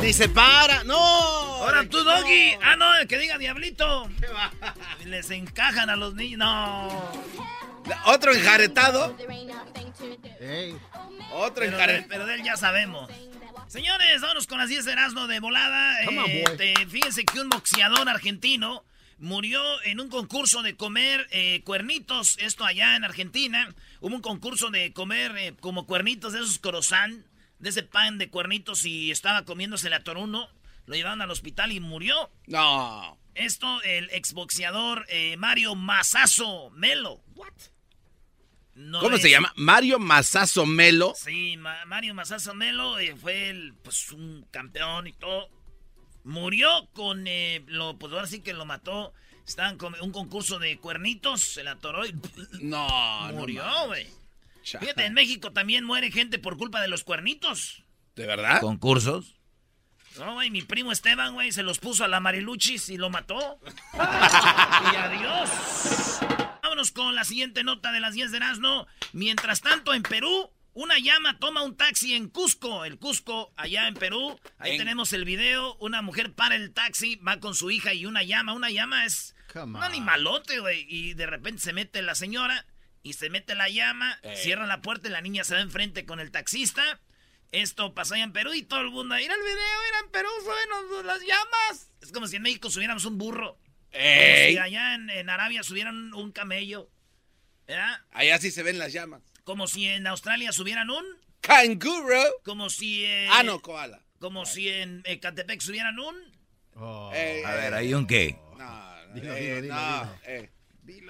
Dice, para, no. Ahora tú, Doggy. Ah, no, el que diga Diablito. Les encajan a los niños. No. Otro enjaretado. Otro Pero, enjaretado. pero de él ya sabemos. Señores, vámonos con las 10 de Erasmo de volada. Come on, Eh, boy. te- fíjense que un boxeador argentino murió en un concurso de comer eh, cuernitos. Esto allá en Argentina. Hubo un concurso de comer eh, como cuernitos de esos croissant, de ese pan de cuernitos y estaba comiéndose la toruno. Lo llevaron al hospital y murió. No. Esto, el exboxeador eh, Mario Masazo Melo. No ¿Cómo es- se llama? Mario Mazazo Melo. Sí, Ma- Mario Masazo Melo fue el, pues, un campeón y todo. Murió con, eh, lo, pues ahora sí que lo mató. Estaban con un concurso de cuernitos, se la atoró y No, no murió, güey. Fíjate, en México también muere gente por culpa de los cuernitos. ¿De verdad? ¿Concursos? No, güey, mi primo Esteban, güey, se los puso a la Mariluchis y lo mató. y adiós. Vámonos con la siguiente nota de las 10 de Erasmo. Mientras tanto, en Perú, una llama toma un taxi en Cusco. El Cusco, allá en Perú. Ahí En- tenemos el video. Una mujer para el taxi, va con su hija y una llama. Una llama es un animalote, güey. Y de repente se mete la señora y se mete la llama, Eh. cierra la puerta y la niña se va enfrente con el taxista. Esto pasó allá en Perú y todo el mundo, ir al video, ir en Perú, suben las llamas. Es como si en México subiéramos un burro. Como si allá en, en Arabia subieran un camello. ¿verdad? Allá sí se ven las llamas. Como si en Australia subieran un. Canguro. Como si. eh, Ah, no, koala. Como si en Ecatepec subieran un. Eh, A ver, ¿hay un qué? No, Dilo, eh, dilo, dilo, no, dilo. eh.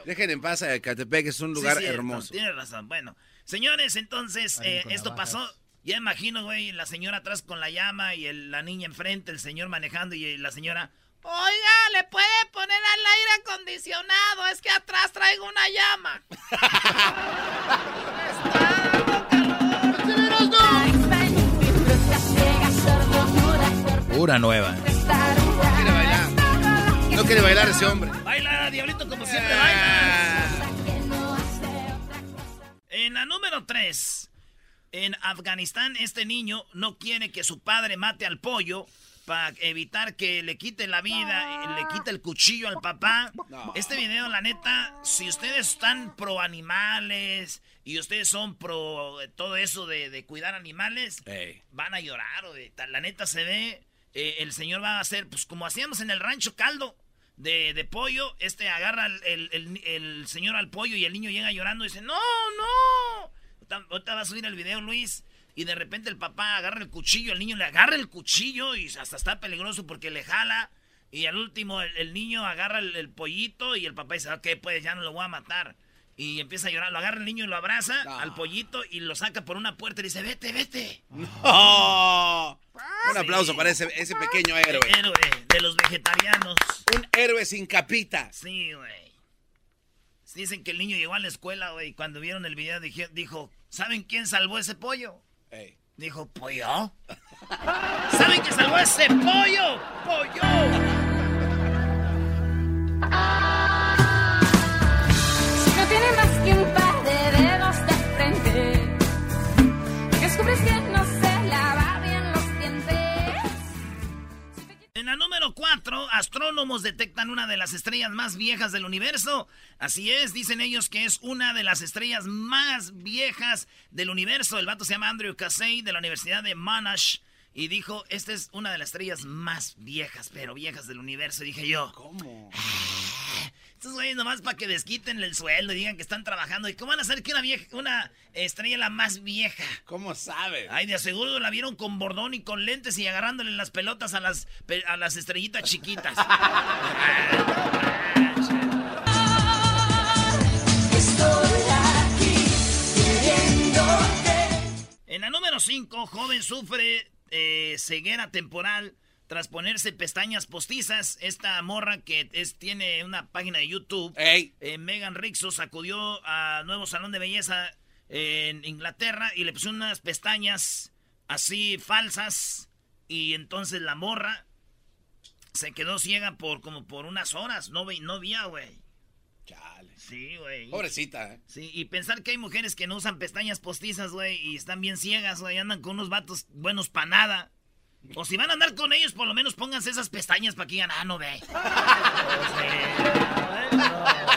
Dejen en paz a Ecatepec, es un lugar Sí, cierto, hermoso. Tienes razón. Bueno, señores, entonces eh, esto navajas. pasó. Ya imagino, güey, la señora atrás con la llama y el- la niña enfrente, el señor manejando y la señora. Oiga, ¿le puede poner al aire acondicionado? Es que atrás traigo una llama. Pura nueva. No quiere bailar. No quiere bailar ese hombre. Baila, diablito, como siempre Ah. baila. En la número 3, en Afganistán, este niño no quiere que su padre mate al pollo para evitar que le quite la vida, y le quite el cuchillo al papá. No. Este video, la neta, si ustedes están pro animales y ustedes son pro todo eso de, de cuidar animales, van a llorar, La neta se ve, eh, el señor va a hacer, pues como hacíamos en el rancho caldo de, de pollo, este agarra el, el- el- el señor al pollo y el niño llega llorando y dice, no, no. Ahorita va a subir el video, Luis. Y de repente el papá agarra el cuchillo, el niño le agarra el cuchillo y hasta está peligroso porque le jala. Y al último el, el niño agarra el, el pollito y el papá dice, ok, pues ya no lo voy a matar. Y empieza a llorar, lo agarra el niño y lo abraza Ah. al pollito y lo saca por una puerta y dice, vete, vete. Oh. Un aplauso para ese, ese pequeño héroe. Héroe de los vegetarianos. Un héroe sin capitas. Sí, güey. Dicen que el niño llegó a la escuela, güey, y cuando vieron el video dijo, ¿saben quién salvó ese pollo? Dijo, ¿pollo? ¿Saben quién salvó ese pollo? ¡Pollo! En la número 4, astrónomos detectan una de las estrellas más viejas del universo. Así es, dicen ellos que es una de las estrellas más viejas del universo. El vato se llama Andrew Casey de la Universidad de Monash. Y dijo, esta es una de las estrellas más viejas, pero viejas del universo. Y dije yo, ¿Cómo? Estos güeyes nomás para que desquiten el sueldo y digan que están trabajando. ¿Y cómo van a saber que una vieja, una estrella la más vieja? ¿Cómo sabe? Ay, de seguro la vieron con bordón y con lentes y agarrándole las pelotas a las, a las estrellitas chiquitas. en la número 5, joven sufre eh, ceguera temporal tras ponerse pestañas postizas. Esta morra que es, tiene una página de YouTube, eh, Megan Rixos, acudió a nuevo salón de belleza en Inglaterra y le puso unas pestañas así falsas. Y entonces la morra se quedó ciega por como por unas horas. No, ve, no veía, güey. Chale. Sí, güey. Pobrecita, ¿eh? Sí, y pensar que hay mujeres que no usan pestañas postizas, güey, y están bien ciegas, güey, andan con unos vatos buenos para nada. O si van a andar con ellos, por lo menos pónganse esas pestañas para que digan, ah, no ve.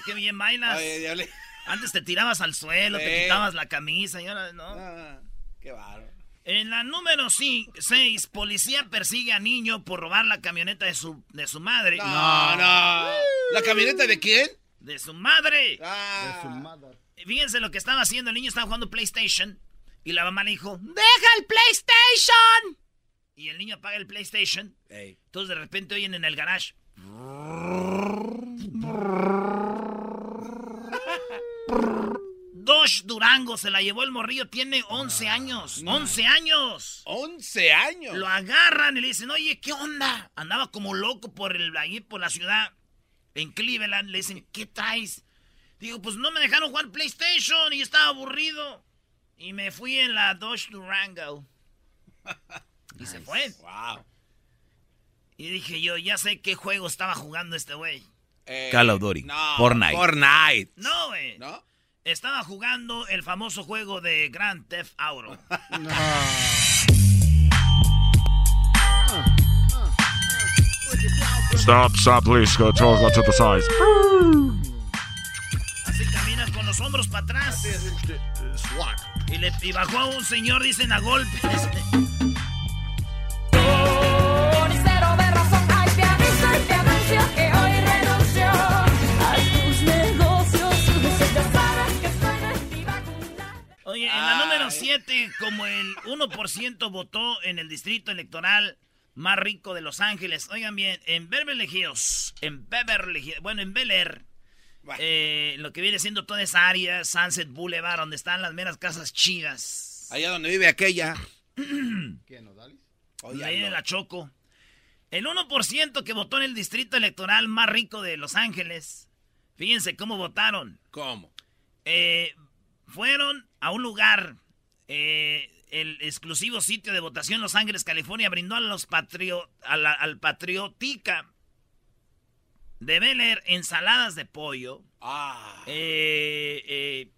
Diablito, qué bien bailas. Oye. Antes te tirabas al suelo, te quitabas la camisa y ahora no. Ah, qué bárbaro. En la número 6, policía persigue a niño por robar la camioneta de su, de su madre. No, no. ¿La camioneta de quién? De su madre. Ah. Fíjense lo que estaba haciendo. El niño estaba jugando PlayStation. Y la mamá le dijo, ¡Deja el PlayStation! Y el niño apaga el PlayStation. Ey. Entonces de repente oyen en el garage. Dosh Durango se la llevó el morrillo. Tiene 11 años. 11 años. 11 años. Lo agarran y le dicen, oye, ¿qué onda? Andaba como loco por el, ahí por la ciudad, en Cleveland. Le dicen, ¿qué traes? Digo, pues no me dejaron jugar PlayStation y estaba aburrido. Y me fui en la Dodge Durango. y se fue. Wow. Y dije yo, ya sé qué juego estaba jugando este güey. Eh, Call of Duty. No. Fortnite. Fortnite. No, güey. ¿No? Estaba jugando el famoso juego de Grand Theft Auto. Stop, stop, please. Go to, go to the side. Así caminas con los hombros para atrás. Y, le, y bajó a un señor, dicen, a golpes. Oye, en la número 7, como el 1% votó en el distrito electoral más rico de Los Ángeles. Oigan bien, en Beverly Hills, en Beverly Hills, bueno, en Bel Air, Bueno. eh, lo que viene siendo toda esa área, Sunset Boulevard, donde están las meras casas chidas. Allá donde vive aquella. Oye, Ahí en no. la Choco. El 1% que votó en el distrito electoral más rico de Los Ángeles. Fíjense cómo votaron. ¿Cómo? Eh, fueron a un lugar, eh, el exclusivo sitio de votación Los Ángeles, California, brindó a los patrio, a la- al patriotica de Bel Air ensaladas de pollo, Ah. eh, eh,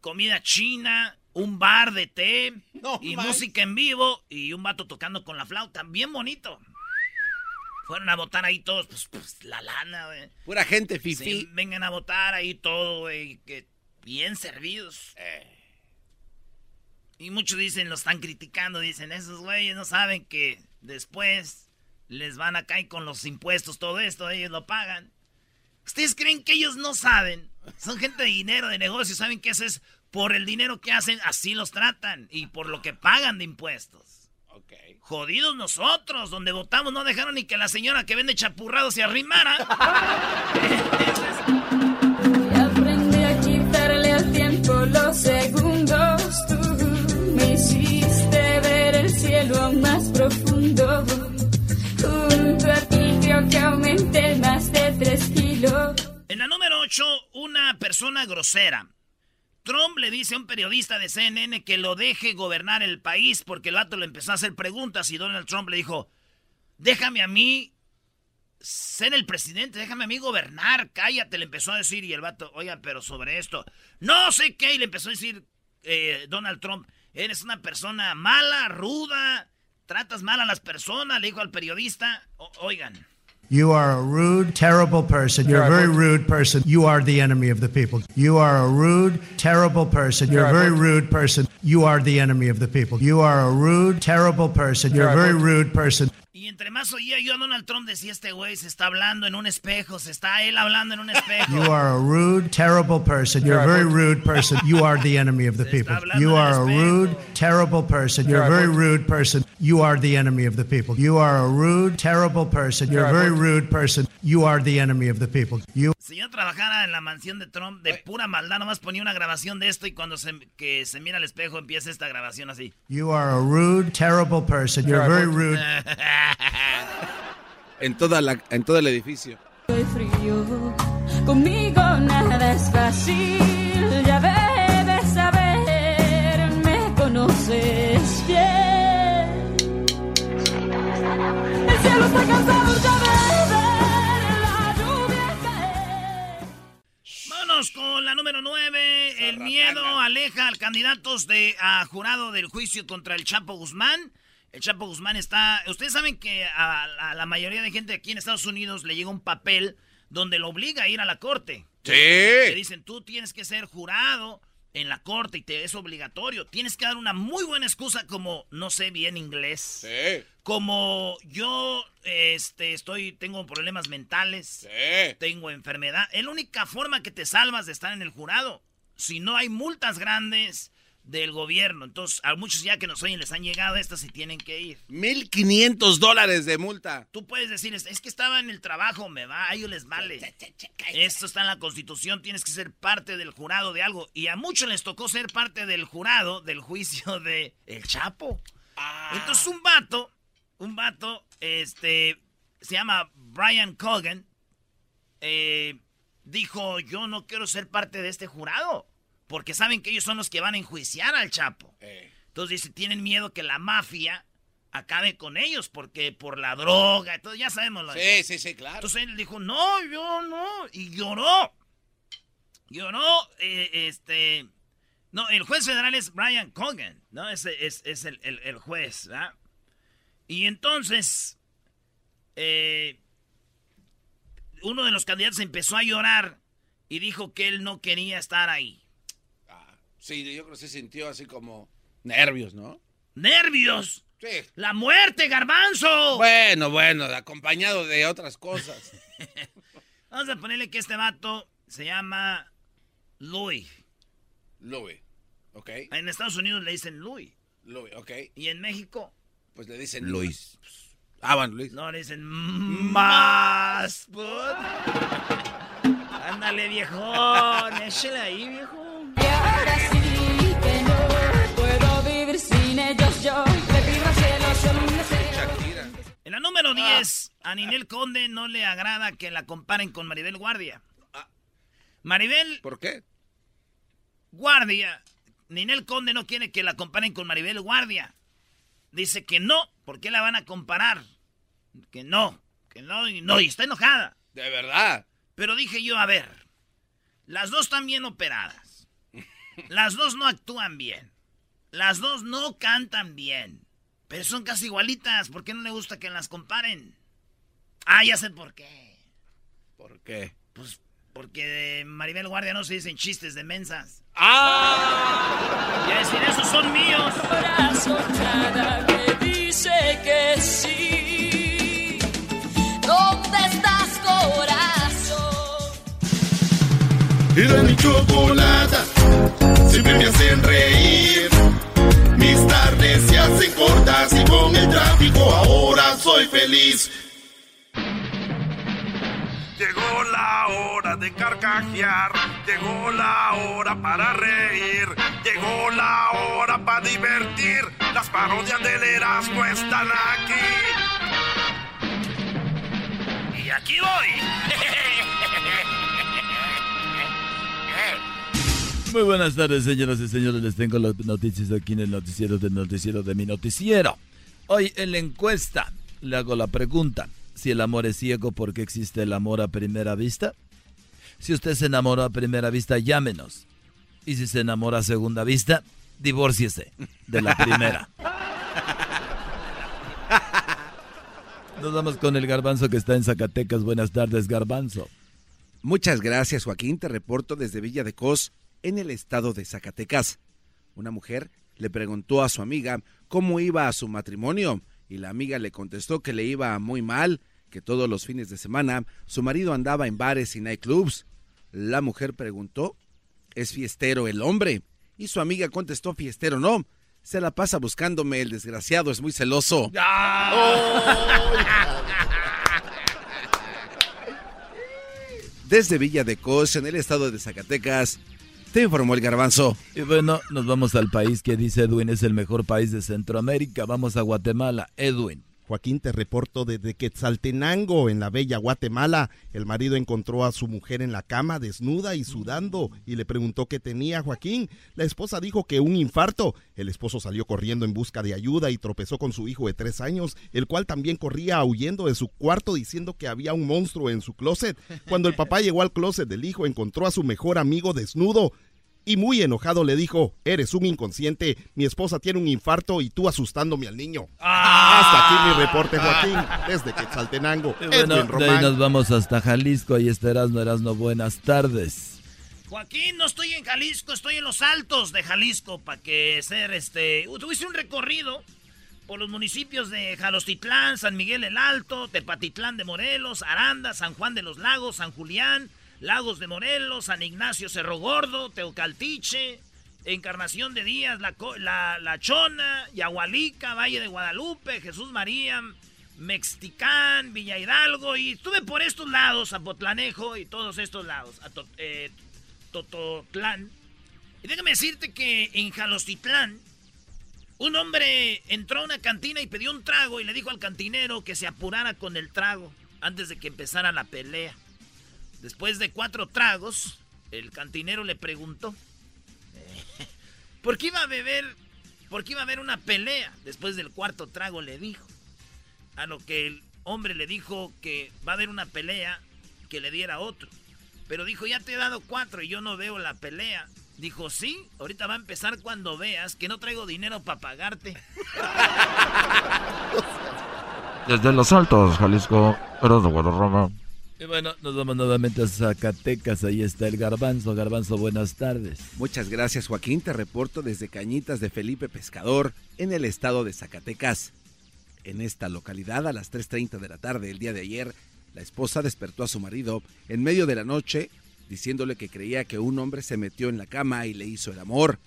comida china, un bar de té No y música en vivo y un vato tocando con la flauta, bien bonito. Fueron a votar ahí todos, pues, pues, la lana, güey. Pura gente Sí, fifi. vengan a votar ahí todo, güey, que bien servidos. Eh, Y muchos dicen, lo están criticando, dicen, esos güeyes no saben que después les van a caer con los impuestos, todo esto, ellos lo pagan. ¿Ustedes creen que ellos no saben? Son gente de dinero, de negocio, saben que eso es por el dinero que hacen, así los tratan y por lo que pagan de impuestos. ok. Jodidos nosotros, donde votamos no dejaron ni que la señora que vende chapurrados se arrimara. tiempo los segundos. Tú me hiciste ver el cielo más profundo. Junto a ti creo que aumenté más de tres kilos. En la número 8, una persona grosera. Trump le dice a un periodista de CNN que lo deje gobernar el país porque el vato le empezó a hacer preguntas y Donald Trump le dijo, déjame a mí ser el presidente, déjame a mí gobernar, cállate, le empezó a decir y el vato, oiga, pero sobre esto, no sé qué, y le empezó a decir eh, Donald Trump, eres una persona mala, ruda, tratas mal a las personas, le dijo al periodista, O- oigan. You are a rude, terrible person. You're a very rude person. You are the enemy of the people. You are a rude, terrible person. You're a very rude person. You are the enemy of the people. You are a rude, terrible person. You're a very rude person. Y entre más oía yo a Donald Trump decía este güey se está hablando en un espejo, se está él hablando en un espejo. You are a rude, terrible person. You're a very rude person. You are the enemy of the people. You are a rude, terrible person. You're a very rude person. You are the enemy of the people. You are a rude, terrible person. You're a very rude person. You are the enemy of the people. You Si yo trabajara en la mansión de Trump de pura maldad, nomás ponía una grabación de esto y cuando se, que se mira al espejo empieza esta grabación así. you are a rude, terrible person. You're very rude. En, toda la, en todo el edificio. Soy frío, conmigo nada es fácil, ya debes saber, me conoces bien. El cielo está cansado ya de ver la lluvia caer. Vámonos con la número 9. El miedo aleja al candidatos de a jurado del juicio contra el Chapo Guzmán. El Chapo Guzmán está. Ustedes saben que a, a la mayoría de gente aquí en Estados Unidos le llega un papel donde lo obliga a ir a la corte. Le Sí. dicen, tú tienes que ser jurado en la corte y te es obligatorio. Tienes que dar una muy buena excusa como no sé bien inglés. Sí. Como yo este, estoy, tengo problemas mentales Sí. tengo enfermedad. Es la única forma que te salvas de estar en el jurado. Si no hay multas grandes del gobierno. Entonces, a muchos ya que nos oyen les han llegado estas y tienen que ir. 1.500 dólares de multa. Tú puedes decirles, es que estaba en el trabajo, me va, a ellos les vale. Esto está en la constitución, tienes que ser parte del jurado de algo. Y a muchos les tocó ser parte del jurado del juicio de El Chapo. Entonces un vato, un vato, este, se llama Brian Cogan, eh, dijo, yo no quiero ser parte de este jurado, porque saben que ellos son los que van a enjuiciar al Chapo. Eh. Entonces dice, tienen miedo que la mafia acabe con ellos, porque por la droga, entonces ya sabemos lo Sí, sí, sí, claro. entonces él dijo, no, yo no. Y lloró. Lloró, eh, este... No, el juez federal es Brian Cogan, ¿no? Ese es, es el, el- el juez, ¿verdad? Y entonces, eh, uno de los candidatos empezó a llorar y dijo que él no quería estar ahí. Sí, yo creo que se sintió así como nervios, ¿no? ¡Nervios! Sí. ¡La muerte, garbanzo! Bueno, bueno, acompañado de otras cosas. Vamos a ponerle que este vato se llama Louis. Louis, ¿ok? En Estados Unidos le dicen Louis. Louis, ¿ok? Y en México, Pues le dicen Luis. Ah, bueno, Luis. no le dicen más. Ándale, viejón. Échale ahí, viejón. Ellos yo. Le pido al cielo solo un deseo. Shakira. En la número 10, a Ninel Conde no le agrada que la comparen con Maribel Guardia. Maribel ¿Por qué? Guardia, Ninel Conde no quiere que la comparen con Maribel Guardia. Dice que no, ¿por qué la van a comparar? Que no, que no, y no, y está enojada. De verdad. Pero dije yo, a ver, las dos están bien operadas. Las dos no actúan bien. Las dos no cantan bien. Pero son casi igualitas. ¿Por qué no le gusta que las comparen? Ah, ya sé por qué. ¿Por qué? Pues porque de Maribel Guardia no se dicen chistes de mensas. ¡Ah! Y a decir, esos son míos. Corazón nada me dice que sí. ¿Dónde estás, corazón? Era mi chocolata, siempre me hacen reír. Mis tardes se hacen cortas y con el tráfico ahora soy feliz. Llegó la hora de carcajear, llegó la hora para reír, llegó la hora para divertir. Las parodias del Erasmo están aquí. Y aquí voy. Muy buenas tardes, señoras y señores. Les tengo las noticias aquí en el noticiero del noticiero de mi noticiero. Hoy en la encuesta le hago la pregunta. Si el amor es ciego, ¿por qué existe el amor a primera vista? Si usted se enamoró a primera vista, llámenos. Y si se enamora a segunda vista, divórciese de la primera. Nos vamos con el garbanzo que está en Zacatecas. Buenas tardes, garbanzo. Muchas gracias, Joaquín. Te reporto desde Villa de Cos, en el estado de Zacatecas. Una mujer le preguntó a su amiga cómo iba a su matrimonio y la amiga le contestó que le iba muy mal, que todos los fines de semana su marido andaba en bares y nightclubs. La mujer preguntó, ¿es fiestero el hombre? Y su amiga contestó, fiestero no, se la pasa buscándome, el desgraciado es muy celoso. Desde Villa de Cos, en el estado de Zacatecas, te informó el garbanzo. Y bueno, nos vamos al país que dice Edwin es el mejor país de Centroamérica. Vamos a Guatemala. Edwin. Joaquín te reporto desde Quetzaltenango, en la bella Guatemala. El marido encontró a su mujer en la cama, desnuda y sudando, y le preguntó qué tenía Joaquín. La esposa dijo que un infarto. El esposo salió corriendo en busca de ayuda y tropezó con su hijo de tres años, el cual también corría huyendo de su cuarto diciendo que había un monstruo en su closet. Cuando el papá llegó al closet del hijo, encontró a su mejor amigo desnudo y muy enojado le dijo, eres un inconsciente, mi esposa tiene un infarto y tú asustándome al niño. Hasta aquí mi reporte, Joaquín, desde Quetzaltenango. Y bueno, de ahí nos vamos hasta Jalisco. Ahí está Erasmo, Erasmo. Buenas tardes. Joaquín, no estoy en Jalisco, estoy en los altos de Jalisco para que ser este. Tuviste un recorrido por los municipios de Jalostitlán, San Miguel el Alto, Tepatitlán de Morelos, Aranda, San Juan de los Lagos, San Julián, Lagos de Morelos, San Ignacio Cerro Gordo, Teocaltiche, Encarnación de Díaz, La, la, la Chona, Yahualica, Valle de Guadalupe, Jesús María, Mexticán, Villa Hidalgo, y estuve por estos lados, Zapotlanejo y todos estos lados, a To- eh, Tototlán. Y déjame decirte que en Jalostitlán, un hombre entró a una cantina y pidió un trago y le dijo al cantinero que se apurara con el trago antes de que empezara la pelea. Después de cuatro tragos, el cantinero le preguntó por qué iba a beber, por qué iba a haber una pelea. Después del cuarto trago le dijo. A lo que el hombre le dijo que va a haber una pelea que le diera otro. Pero dijo, ya te he dado cuatro y yo no veo la pelea. Dijo, sí, ahorita va a empezar cuando veas que no traigo dinero para pagarte. Desde Los Altos, Jalisco, Erasmo Guadarrama. Y bueno, nos vamos nuevamente a Zacatecas. Ahí está el Garbanzo. Garbanzo, buenas tardes. Muchas gracias Joaquín, te reporto desde Cañitas de Felipe Pescador, en el estado de Zacatecas. En esta localidad, a las 3.30 de la tarde el día de ayer, la esposa despertó a su marido en medio de la noche, diciéndole que creía que un hombre se metió en la cama y le hizo el amor.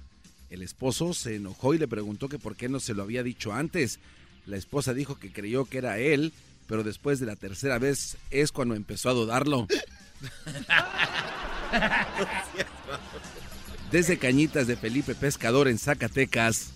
El esposo se enojó y le preguntó que por qué no se lo había dicho antes. La esposa dijo que creyó que era él, pero después de la tercera vez es cuando empezó a dudarlo. Desde Cañitas de Felipe Pescador en Zacatecas,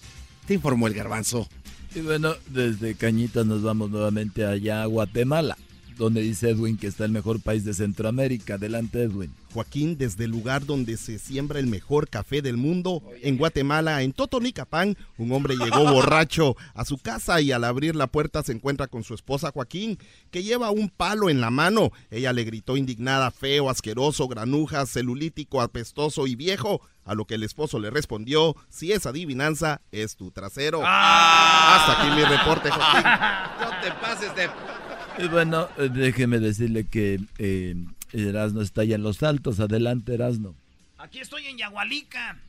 te informó el garbanzo. Y bueno, desde Cañitas nos vamos nuevamente allá a Guatemala, donde dice Edwin que está el mejor país de Centroamérica. Adelante, Edwin. Joaquín, desde el lugar donde se siembra el mejor café del mundo, en Guatemala, en Totonicapán, un hombre llegó borracho a su casa y al abrir la puerta se encuentra con su esposa Joaquín, que lleva un palo en la mano. Ella le gritó indignada, feo, asqueroso, granuja, celulítico, apestoso y viejo, a lo que el esposo le respondió, si es adivinanza, es tu trasero. Hasta aquí mi reporte, Joaquín. No te pases de... Y bueno, eh, déjeme decirle que eh, Erasno está allá en los altos. Adelante, Erasno. Aquí estoy en Yahualica,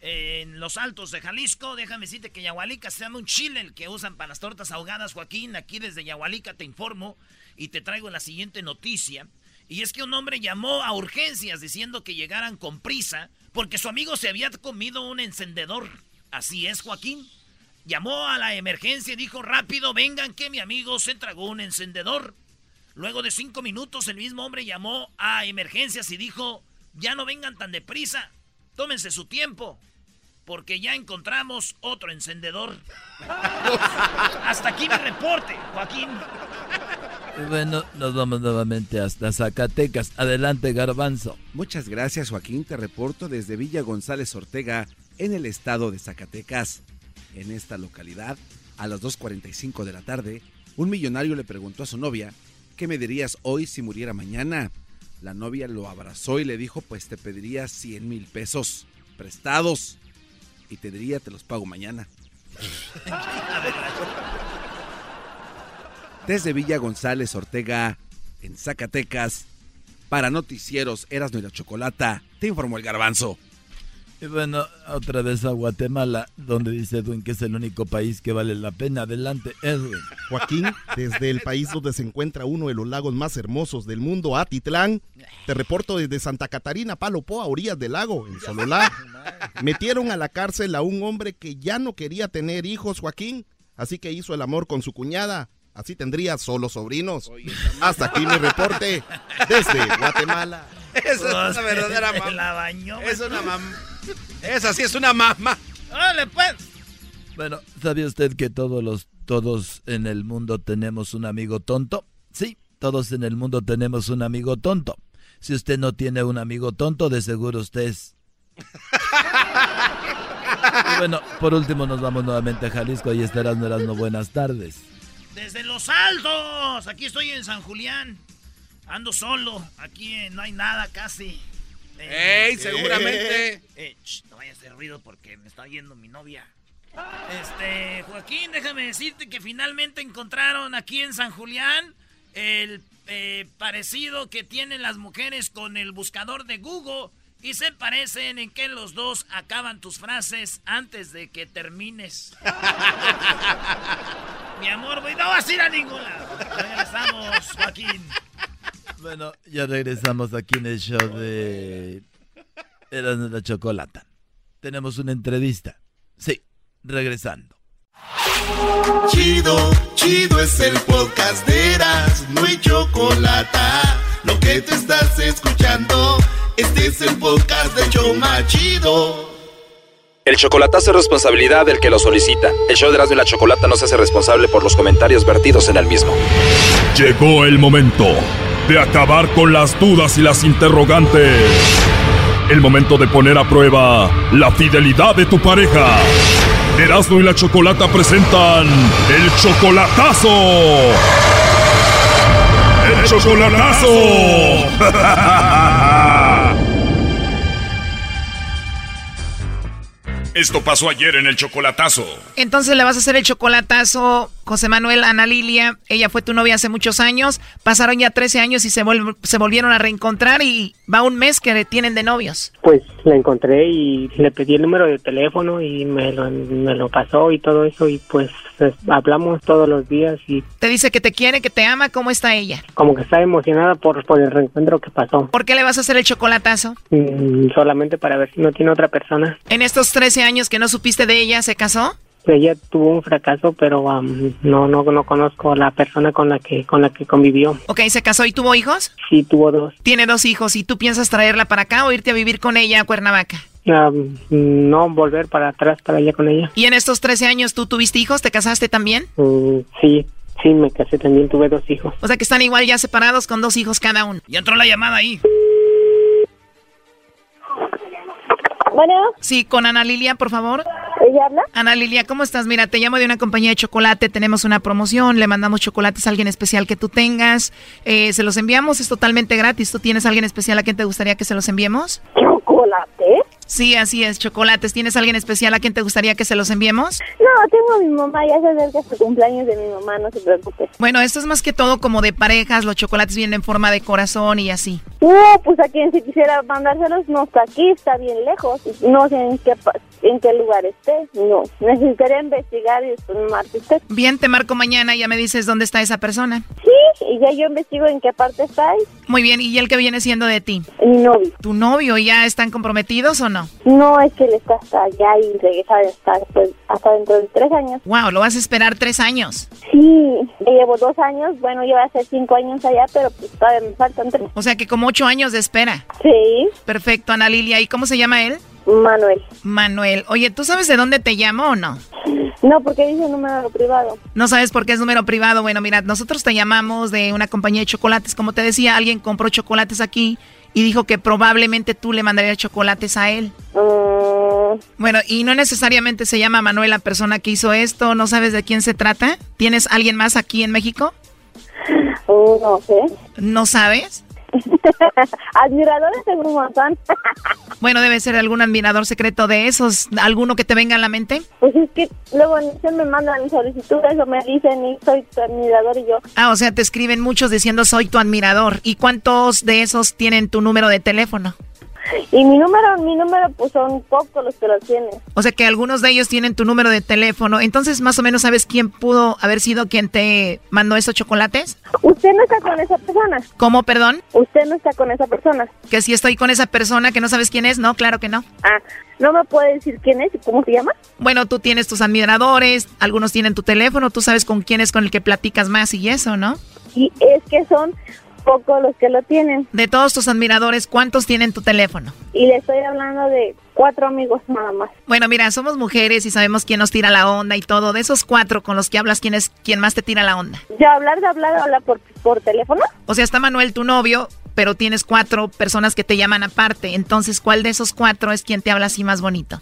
en los altos de Jalisco. Déjame decirte que Yahualica se llama un chile el que usan para las tortas ahogadas, Joaquín. Aquí desde Yahualica te informo y te traigo la siguiente noticia. Y es que un hombre llamó a urgencias diciendo que llegaran con prisa porque su amigo se había comido un encendedor. Así es, Joaquín. Llamó a la emergencia y dijo, rápido, vengan que mi amigo se tragó un encendedor. Luego de cinco minutos, el mismo hombre llamó a emergencias y dijo, ya no vengan tan deprisa, tómense su tiempo, porque ya encontramos otro encendedor. Hasta aquí mi reporte, Joaquín. Bueno, nos vamos nuevamente hasta Zacatecas. Adelante, Garbanzo. Muchas gracias Joaquín, te reporto desde Villa González Ortega, en el estado de Zacatecas. En esta localidad, a las 2.45 de la tarde, un millonario le preguntó a su novia, ¿qué me dirías hoy si muriera mañana? La novia lo abrazó y le dijo, pues te pediría 100 mil pesos prestados y te diría, te los pago mañana. Desde Villa González Ortega, en Zacatecas, para Noticieros Erasno y la Chocolata, te informó el garbanzo. Y bueno, otra vez a Guatemala, donde dice Edwin que es el único país que vale la pena. Adelante, Edwin. Joaquín, desde el país donde se encuentra uno de los lagos más hermosos del mundo, Atitlán, te reporto desde Santa Catarina, Palopo, a orillas del lago, en Sololá. Metieron a la cárcel a un hombre que ya no quería tener hijos, Joaquín, así que hizo el amor con su cuñada. Así tendría solo sobrinos. Hasta aquí mi reporte desde Guatemala. Esa es una verdadera mamá. La bañó. Es una mamá. Esa sí es una mamá. ¡Órale, pues! Bueno, ¿sabía usted que todos los todos en el mundo tenemos un amigo tonto? Sí, todos en el mundo tenemos un amigo tonto. Si usted no tiene un amigo tonto, de seguro usted es. Y bueno, por último nos vamos nuevamente a Jalisco. Ahí estarás, no buenas tardes. Desde Los Altos. Aquí estoy en San Julián. Ando solo. Aquí eh, no hay nada casi. ¡Ey, seguramente! eh, no vaya a hacer ruido porque me está yendo mi novia. Este, Joaquín, déjame decirte que finalmente encontraron aquí en San Julián el eh, parecido que tienen las mujeres con el buscador de Google y se parecen en que los dos acaban tus frases antes de que termines. Mi amor, güey, no vas a ir a ningún lado. Regresamos, Joaquín. Bueno, ya regresamos aquí en el show de Eran la Chocolata. Tenemos una entrevista. Sí, regresando. Chido, chido es el podcast de Eras, no hay chocolate. Lo que te estás escuchando, este es el podcast de Choma Chido. El chocolatazo es responsabilidad del que lo solicita. El show de Erasmo y la Chocolata no se hace responsable por los comentarios vertidos en el mismo. Llegó el momento de acabar con las dudas y las interrogantes. El momento de poner a prueba la fidelidad de tu pareja. Erasmo y la Chocolata presentan el chocolatazo. El chocolatazo. Esto pasó ayer en el chocolatazo. Entonces le vas a hacer el chocolatazo, José Manuel, Ana Lilia. Ella fue tu novia hace muchos años. Pasaron ya 13 años y se, vol- se volvieron a reencontrar y va un mes que tienen de novios. Pues la encontré y le pedí el número de teléfono y me lo, me lo pasó y todo eso y pues es- hablamos todos los días y Te dice que te quiere, que te ama. ¿Cómo está ella? como que está emocionada por, por el reencuentro que pasó. ¿Por qué le vas a hacer el chocolatazo? Mm, solamente para ver si no tiene otra persona. En estos 13 años que no supiste de ella, ¿se casó? Ella tuvo un fracaso, pero am, no, no, no conozco a la persona con la que, con la que convivió. Ok, ¿se casó y tuvo hijos? Sí, tuvo dos. Tiene dos hijos y tú piensas traerla para acá o irte a vivir con ella a Cuernavaca. Am, no volver para atrás para allá con ella. ¿Y en estos 13 años tú tuviste hijos? ¿Te casaste también? Mm, sí, sí, me casé también, tuve dos hijos. O sea que están igual ya separados con dos hijos cada uno. Ya entró la llamada ahí. Bueno, Sí, con Ana Lilia, por favor. ¿Ella habla? Ana Lilia, ¿cómo estás? Mira, te llamo de una compañía de chocolate, tenemos una promoción, le mandamos chocolates a alguien especial que tú tengas, eh, se los enviamos, es totalmente gratis. ¿Tú tienes alguien especial a quien te gustaría que se los enviemos? ¿Chocolate? Sí, así es, chocolates. ¿Tienes alguien especial a quien te gustaría que se los enviemos? No, tengo a mi mamá, ya se acerca su cumpleaños de mi mamá, no se preocupe. Bueno, esto es más que todo como de parejas, los chocolates vienen en forma de corazón y así. No, pues a quien si quisiera mandárselos no está aquí, está bien lejos. No sé en qué, en qué lugar esté. No, necesitaría investigar y después me marque usted. Bien, te marco mañana y ya me dices dónde está esa persona. Sí, y ya yo investigo en qué parte está ahí. Muy bien, ¿y el que viene siendo de ti? Mi novio. ¿Tu novio ya están comprometidos o no? No, es que él está hasta allá y regresa hasta, después, hasta dentro de tres años. Wow, lo vas a esperar tres años. Sí, llevo dos años, bueno, lleva a ser cinco años allá, pero pues todavía me faltan tres. O sea que como ocho años de espera. Sí, Perfecto, Ana Lilia. ¿Y cómo se llama él? Manuel. Manuel. Oye, ¿tú sabes de dónde te llamo o no? No, porque dice número privado. No sabes por qué es número privado. Bueno, mira, nosotros te llamamos de una compañía de chocolates. Como te decía, alguien compró chocolates aquí y dijo que probablemente tú le mandarías chocolates a él. Mm, Bueno, y no necesariamente se llama Manuel la persona que hizo esto. ¿No sabes de quién se trata? ¿Tienes alguien más aquí en México? mm, no sé. ¿No sabes? Admiradores tengo un montón. Bueno, debe ser algún admirador secreto de esos. ¿Alguno que te venga a la mente? Pues es que luego se me mandan solicitudes o me dicen y soy tu admirador y yo. Ah, o sea, te escriben muchos diciendo soy tu admirador. ¿Y cuántos de esos tienen tu número de teléfono? Y mi número, mi número, pues son pocos los que lo tienen. O sea que algunos de ellos tienen tu número de teléfono. Entonces, más o menos, ¿sabes quién pudo haber sido quien te mandó esos chocolates? ¿Usted no está con esa persona? ¿Cómo, perdón? ¿Usted no está con esa persona? Que si estoy con esa persona que no sabes quién es, no, claro que no. Ah, ¿no me puede decir quién es y cómo se llama? Bueno, tú tienes tus admiradores, algunos tienen tu teléfono, tú sabes con quién es con el que platicas más y eso, ¿no? Y es que son pocos los que lo tienen. De todos tus admiradores, ¿cuántos tienen tu teléfono? Y le estoy hablando de cuatro amigos nada más. Bueno, mira, somos mujeres y sabemos quién nos tira la onda y todo. De esos cuatro con los que hablas, ¿quién es quién más te tira la onda? ¿Ya hablar de hablar, hablar por, por teléfono? O sea, está Manuel, tu novio, pero tienes cuatro personas que te llaman aparte. Entonces, ¿cuál de esos cuatro es quien te habla así más bonito?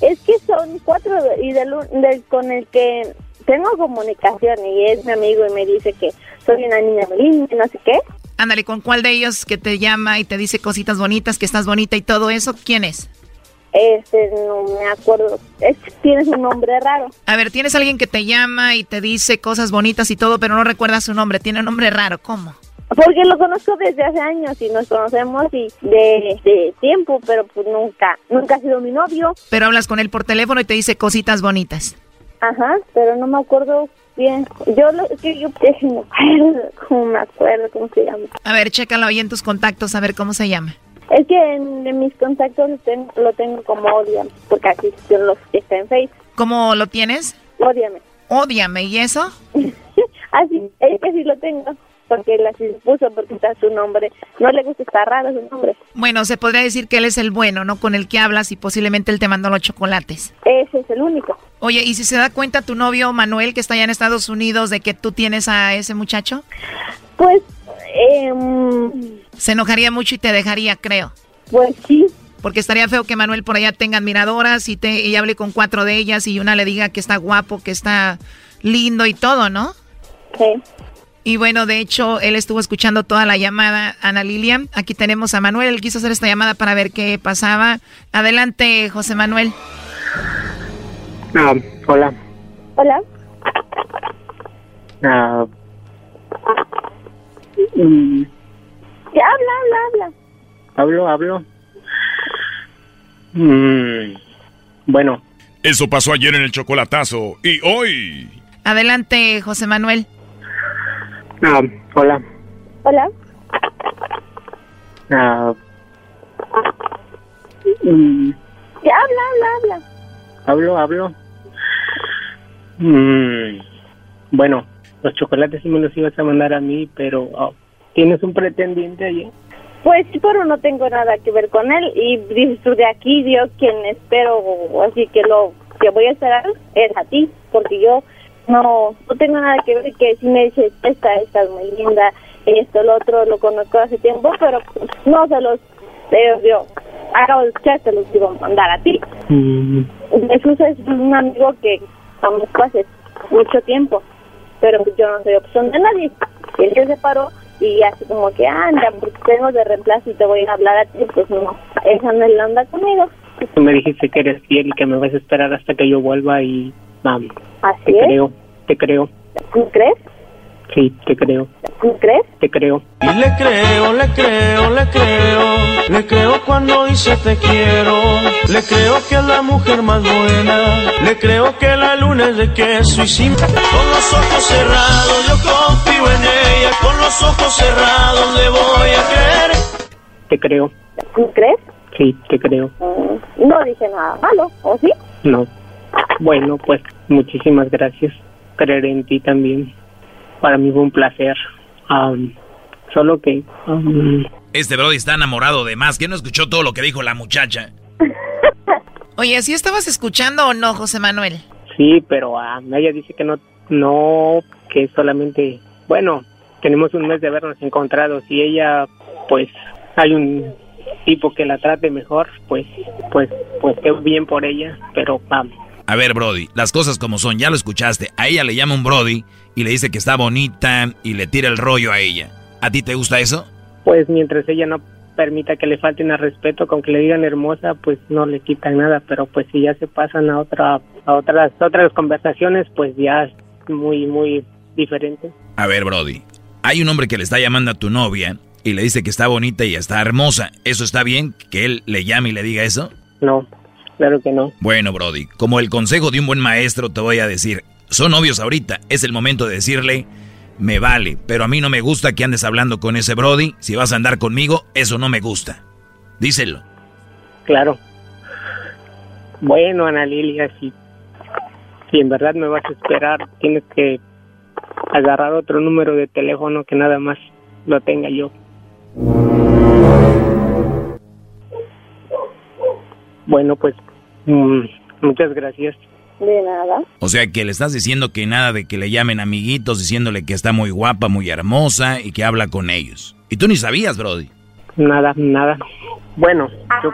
Es que son cuatro y del, del- con el que tengo comunicación y es mi amigo y me dice que soy una niña muy linda no sé qué. Ándale, ¿con cuál de ellos que te llama y te dice cositas bonitas, que estás bonita y todo eso? ¿Quién es? Este, no me acuerdo. Es tienes un nombre raro. A ver, tienes alguien que te llama y te dice cosas bonitas y todo, pero no recuerdas su nombre. Tiene un nombre raro. ¿Cómo? Porque lo conozco desde hace años y nos conocemos y de, de tiempo, pero pues nunca, nunca ha sido mi novio. Pero hablas con él por teléfono y te dice cositas bonitas. Ajá, pero no me acuerdo bien. Yo lo que yo no me acuerdo, cómo me acuerdo cómo se llama. A ver, chécalo ahí en tus contactos a ver cómo se llama. Es que en, en mis contactos lo tengo, lo tengo como odiame, porque así son los que está en Facebook. ¿Cómo lo tienes? Odiame. Ódiame, ¿y eso? Así, es que sí lo tengo, porque él así puso, porque está su nombre. No le gusta, está raro su nombre. Bueno, se podría decir que él es el bueno, ¿no? Con el que hablas y posiblemente él te mandó los chocolates. Ese es el único. Oye, ¿y si se da cuenta tu novio Manuel, que está allá en Estados Unidos, de que tú tienes a ese muchacho? Pues, em, Se enojaría mucho y te dejaría, creo. pues sí. Porque estaría feo que Manuel por allá tenga admiradoras y, te, y hable con cuatro de ellas y una le diga que está guapo, que está lindo y todo, ¿no? Sí. Y bueno, de hecho, él estuvo escuchando toda la llamada, Ana Lilia. Aquí tenemos a Manuel, él quiso hacer esta llamada para ver qué pasaba. Adelante, José Manuel. Ah, hola. Hola. Ah, mm, Ya habla, habla, habla. hablo, hablo. Mm, bueno, Eso pasó ayer en el chocolatazo. Y hoy. Adelante, José Manuel. Ah, hola. Hola. Ah, mm, Ya habla, habla, habla. hablo, hablo. Mm, bueno, los chocolates sí me los ibas a mandar a mí, pero ah, tienes un pretendiente allí. Pues sí, pero no tengo nada que ver con él. Y dices tú de aquí, Dios, quien espero, así que lo que voy a esperar es a ti, porque yo no no tengo nada que ver. Que si me dices, esta, estás muy linda, esto, lo otro, lo conozco hace tiempo, pero pues, no se los, eh, yo acabo de escuchar, te los iba a mandar a ti. Mm, Jesús es un amigo que conozco hace mucho tiempo, pero yo no soy opción de nadie. Él se separó y así como que anda, porque tengo de reemplazo y te voy a hablar a ti, pues no, esa no es la onda conmigo. tú me dijiste que eres fiel y que me vas a esperar hasta que yo vuelva y vamos. Así Te es. creo, te creo. ¿Tú crees? Sí, te creo, ¿Tú crees? te creo. Y le creo, le creo, le creo, le creo cuando dice te quiero, le creo que es la mujer más buena, le creo que la luna es de queso y sin... Con los ojos cerrados yo confío en ella, con los ojos cerrados le voy a creer. Te creo, ¿Tú crees? sí, te creo. Mm, No dije nada malo, ¿o sí? No. Bueno, pues muchísimas gracias. Creer en ti también. Para mí fue un placer. Am, solo que... am, Este Brody está enamorado de más. que no escuchó todo lo que dijo la muchacha? Oye, ¿sí estabas escuchando o no, José Manuel? sí, pero am, ella dice que no, no, que solamente... Bueno, tenemos un mes de habernos encontrado. Si ella, pues, hay un tipo que la trate mejor, pues, pues, pues qué bien por ella. Pero, vamos. A ver, Brody, las cosas como son, ya lo escuchaste. A ella le llama un Brody y le dice que está bonita y le tira el rollo a ella. ¿A ti te gusta eso? pues mientras ella no permita que le falten al respeto con que le digan hermosa pues no le quitan nada pero pues si ya se pasan a otra a otras otras conversaciones pues ya es muy muy diferente A ver, Brody, hay un hombre que le está llamando a tu novia y le dice que está bonita y está hermosa. ¿Eso está bien? ¿Que él le llame y le diga eso? No, claro que no. Bueno, Brody, como el consejo de un buen maestro te voy a decir, son novios ahorita, es el momento de decirle, me vale, pero a mí no me gusta que andes hablando con ese Brody, si vas a andar conmigo, eso no me gusta. Díselo. Claro. Bueno, Ana Lilia, si, si en verdad me vas a esperar, tienes que agarrar otro número de teléfono que nada más lo tenga yo. Bueno, pues mm, muchas gracias. De nada. O sea que le estás diciendo que nada de que le llamen amiguitos diciéndole que está muy guapa, muy hermosa y que habla con ellos. Y tú ni sabías, Brody. Nada, nada. Bueno, yo,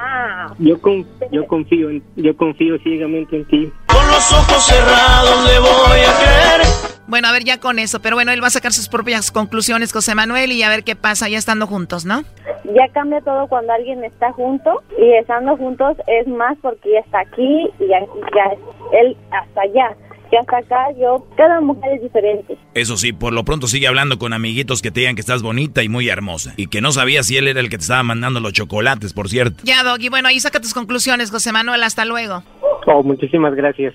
yo, con- yo confío en, yo confío ciegamente en ti. Con los ojos cerrados le voy a creer. Bueno, a ver, ya con eso. Pero bueno, él va a sacar sus propias conclusiones, José Manuel, y a ver qué pasa ya estando juntos, ¿no? Ya cambia todo cuando alguien está junto y estando juntos es más porque ya está aquí y ya, ya es él hasta allá. Ya hasta acá, yo, cada mujer es diferente. Eso sí, por lo pronto sigue hablando con amiguitos que te digan que estás bonita y muy hermosa. Y que no sabías si él era el que te estaba mandando los chocolates, por cierto. Ya, Doggy. Bueno, ahí saca tus conclusiones, José Manuel. Hasta luego. Oh, muchísimas gracias.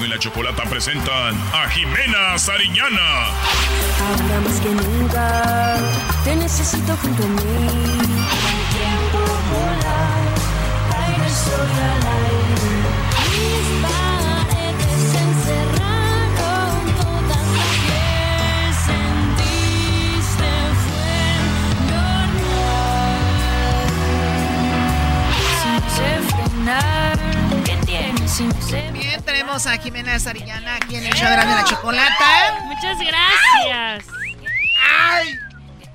Erasmo y la Chocolata presentan a Jimena Sariñana. Ahora más que nunca te necesito junto a mí. Mi tiempo volar, aire soy al aire. Mis paredes se encerraron todas ayer. Sentiste fue normal. Sin sé frenar, ¿qué tienes? Si no sé Bien, tenemos a Jimena Sarillana aquí en el show de la, chocolata. Muchas gracias. ¡Ay!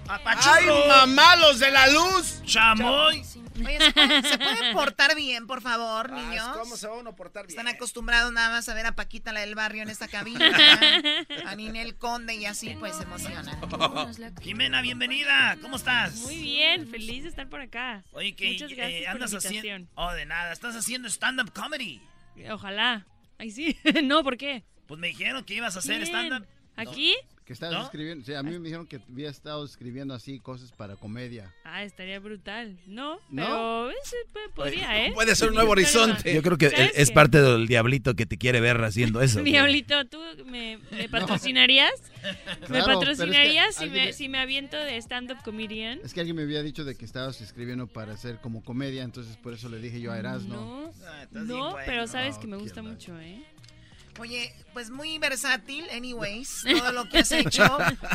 ¡Ay, mamá, los de la luz! ¡Chamoy! Oye, ¿se pueden, se pueden portar bien, por favor, niños? ¿Cómo se va uno a portar bien? Están acostumbrados nada más a ver a Paquita, la del barrio, en esta cabina. a Ninel Conde y así, pues se emocionan. Jimena, bienvenida. ¿Cómo estás? Muy bien, feliz de estar por acá. Oye, que Muchas eh, gracias por andas la haciendo. invitación. Oh, de nada. Estás haciendo stand-up comedy. Ojalá. Ay, sí. no, ¿por qué? Pues me dijeron que ibas a hacer stand-up. ¿Aquí? Que estabas ¿No? escribiendo. Sí, a mí me dijeron que había estado escribiendo así cosas para comedia. Ah, estaría brutal. No, ¿No? pero p- podría, ¿eh? Puede ser un nuevo horizonte. Yo creo que ¿Sabes es qué? parte del diablito que te quiere ver haciendo eso. Diablito, ¿tú me, me patrocinarías? ¿Me Claro, pero es que patrocinarías si, alguien me, si me aviento de stand-up comedian? Es que alguien me había dicho de que estabas escribiendo para hacer como comedia, entonces por eso le dije yo a Erasmo. No, Ah, no, pero sabes No, que me gusta mucho, ¿eh? Oye, pues muy versátil, anyways, todo lo que has hecho.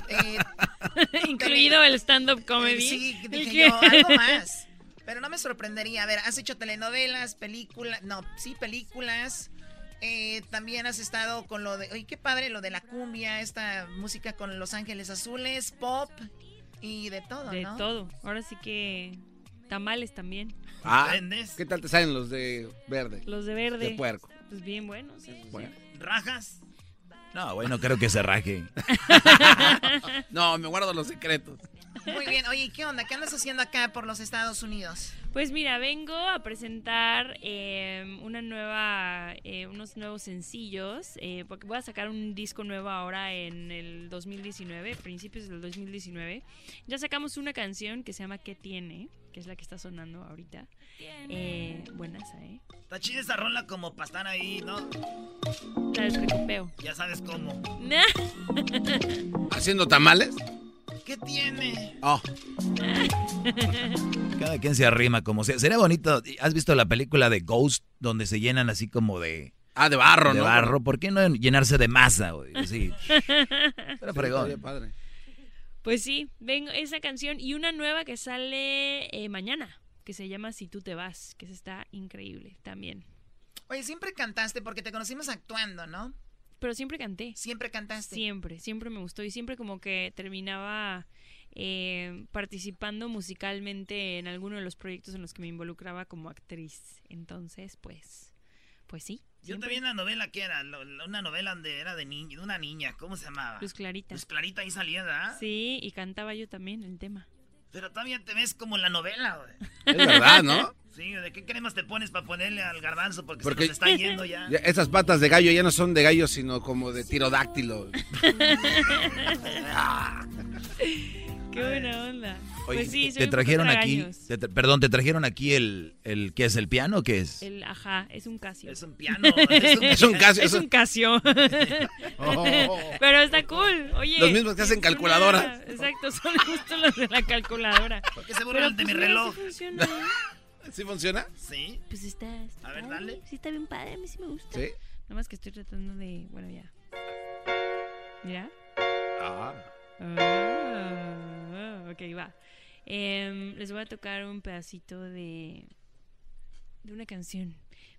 eh, Incluido el stand-up comedy. Sí, dije yo, algo más. Pero no me sorprendería. A ver, has hecho telenovelas, películas, no, sí, películas. Eh, también has estado con lo de, oye, qué padre, lo de la cumbia, esta música con Los Ángeles Azules, pop y de todo, De ¿no? todo. Ahora sí que tamales también. Ah. ¿qué tal te salen los de verde? Los de verde. De puerco. Pues bien buenos. eso sí. ¿Rajas? No, bueno, creo que se raje. No, me guardo los secretos. Muy bien, oye, ¿y ¿qué onda? ¿Qué andas haciendo acá por los Estados Unidos? Pues mira, vengo a presentar eh, una nueva, eh, unos nuevos sencillos, eh, porque voy a sacar un disco nuevo ahora en el 2019, principios del 2019. Ya sacamos una canción que se llama ¿Qué tiene? Que es la que está sonando ahorita. Eh, buenas, ¿eh? Está chida esa rola como para estar ahí, ¿no? La del precopeo. Ya sabes cómo. ¿Haciendo tamales? ¿Qué tiene? Oh. Cada quien se arrima como sea. Sería bonito. ¿Has visto la película de Ghost donde se llenan así como de. Ah, de barro, de ¿no? barro. ¿Por qué no llenarse de masa, güey? Así. Pero Sí, fregón. padre. Pues sí, vengo esa canción y una nueva que sale eh, mañana, que se llama Si tú te vas, que está increíble también. Oye, siempre cantaste porque te conocimos actuando, ¿no? Pero siempre canté. Siempre cantaste. Siempre, siempre me gustó y siempre como que terminaba eh, participando musicalmente en alguno de los proyectos en los que me involucraba como actriz. Entonces, pues, pues sí. Yo siempre- también la novela que era, una novela donde era de, niña, de una niña, ¿cómo se llamaba? Luz Clarita. Luz Clarita ahí salía, ¿verdad? Sí, y cantaba yo también el tema. Pero todavía te ves como en la novela, güey. Es verdad, ¿no? Sí, ¿de qué cremas te pones para ponerle al garbanzo? Porque, Porque- se nos está yendo ya. Ya, esas patas de gallo ya no son de gallo, sino como de tirodáctilo. Qué buena onda. Oye, pues sí, soy te un trajeron aquí, tragaños. te tra- perdón, te trajeron aquí el, el ¿qué es el piano o qué es? El ajá, es un Casio. Es un piano. Es un, Es un Casio, Es un- Casio. Oh. Pero está cool. Oye. Los mismos que hacen una- calculadora. Exacto, son justo los de la calculadora. ¿Por qué se burlan de mi mira, reloj? sí funciona. ¿Sí funciona? Sí. Pues está. está A ver, padre, dale. Sí, está bien padre. A mí sí me gusta. Sí. Nada más que estoy tratando de. Bueno, ya. ¿Mira? Ah. Ah, ok, va. Em, les voy a tocar un pedacito de. de una canción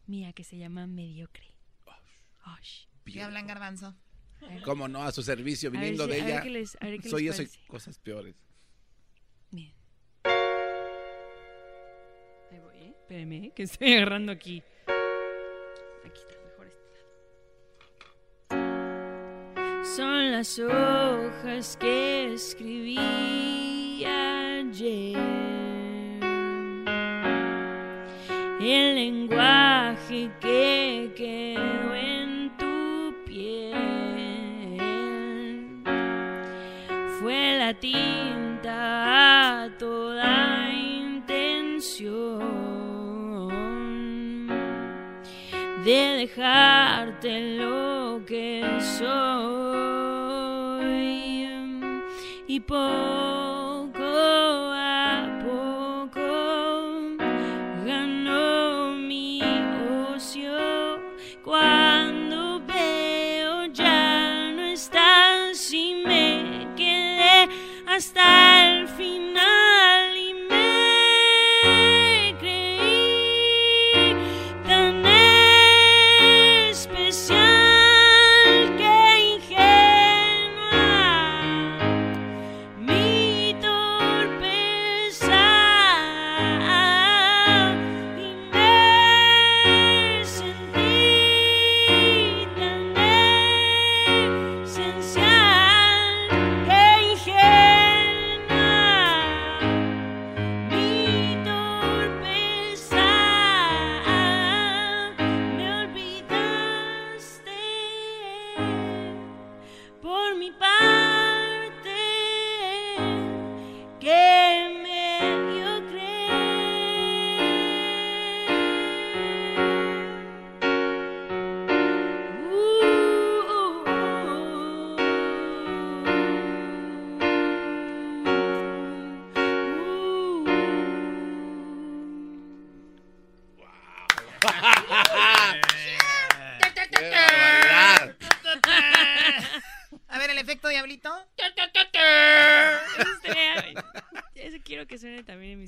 mía que se llama Mediocre. Osh. ¿Qué hablan garbanzo? ¿Cómo no? A su servicio, A ver viniendo si- de a ver ella. qué les- a ver qué soy les eso y cosas peores. Bien. Ahí voy, ¿eh? Espérenme, ¿eh? que estoy agarrando aquí. Aquí está, mejor este. Son las hojas que escribí El lenguaje que quedó en tu piel fue la tinta a toda intención de dejarte lo que soy. Y poco hasta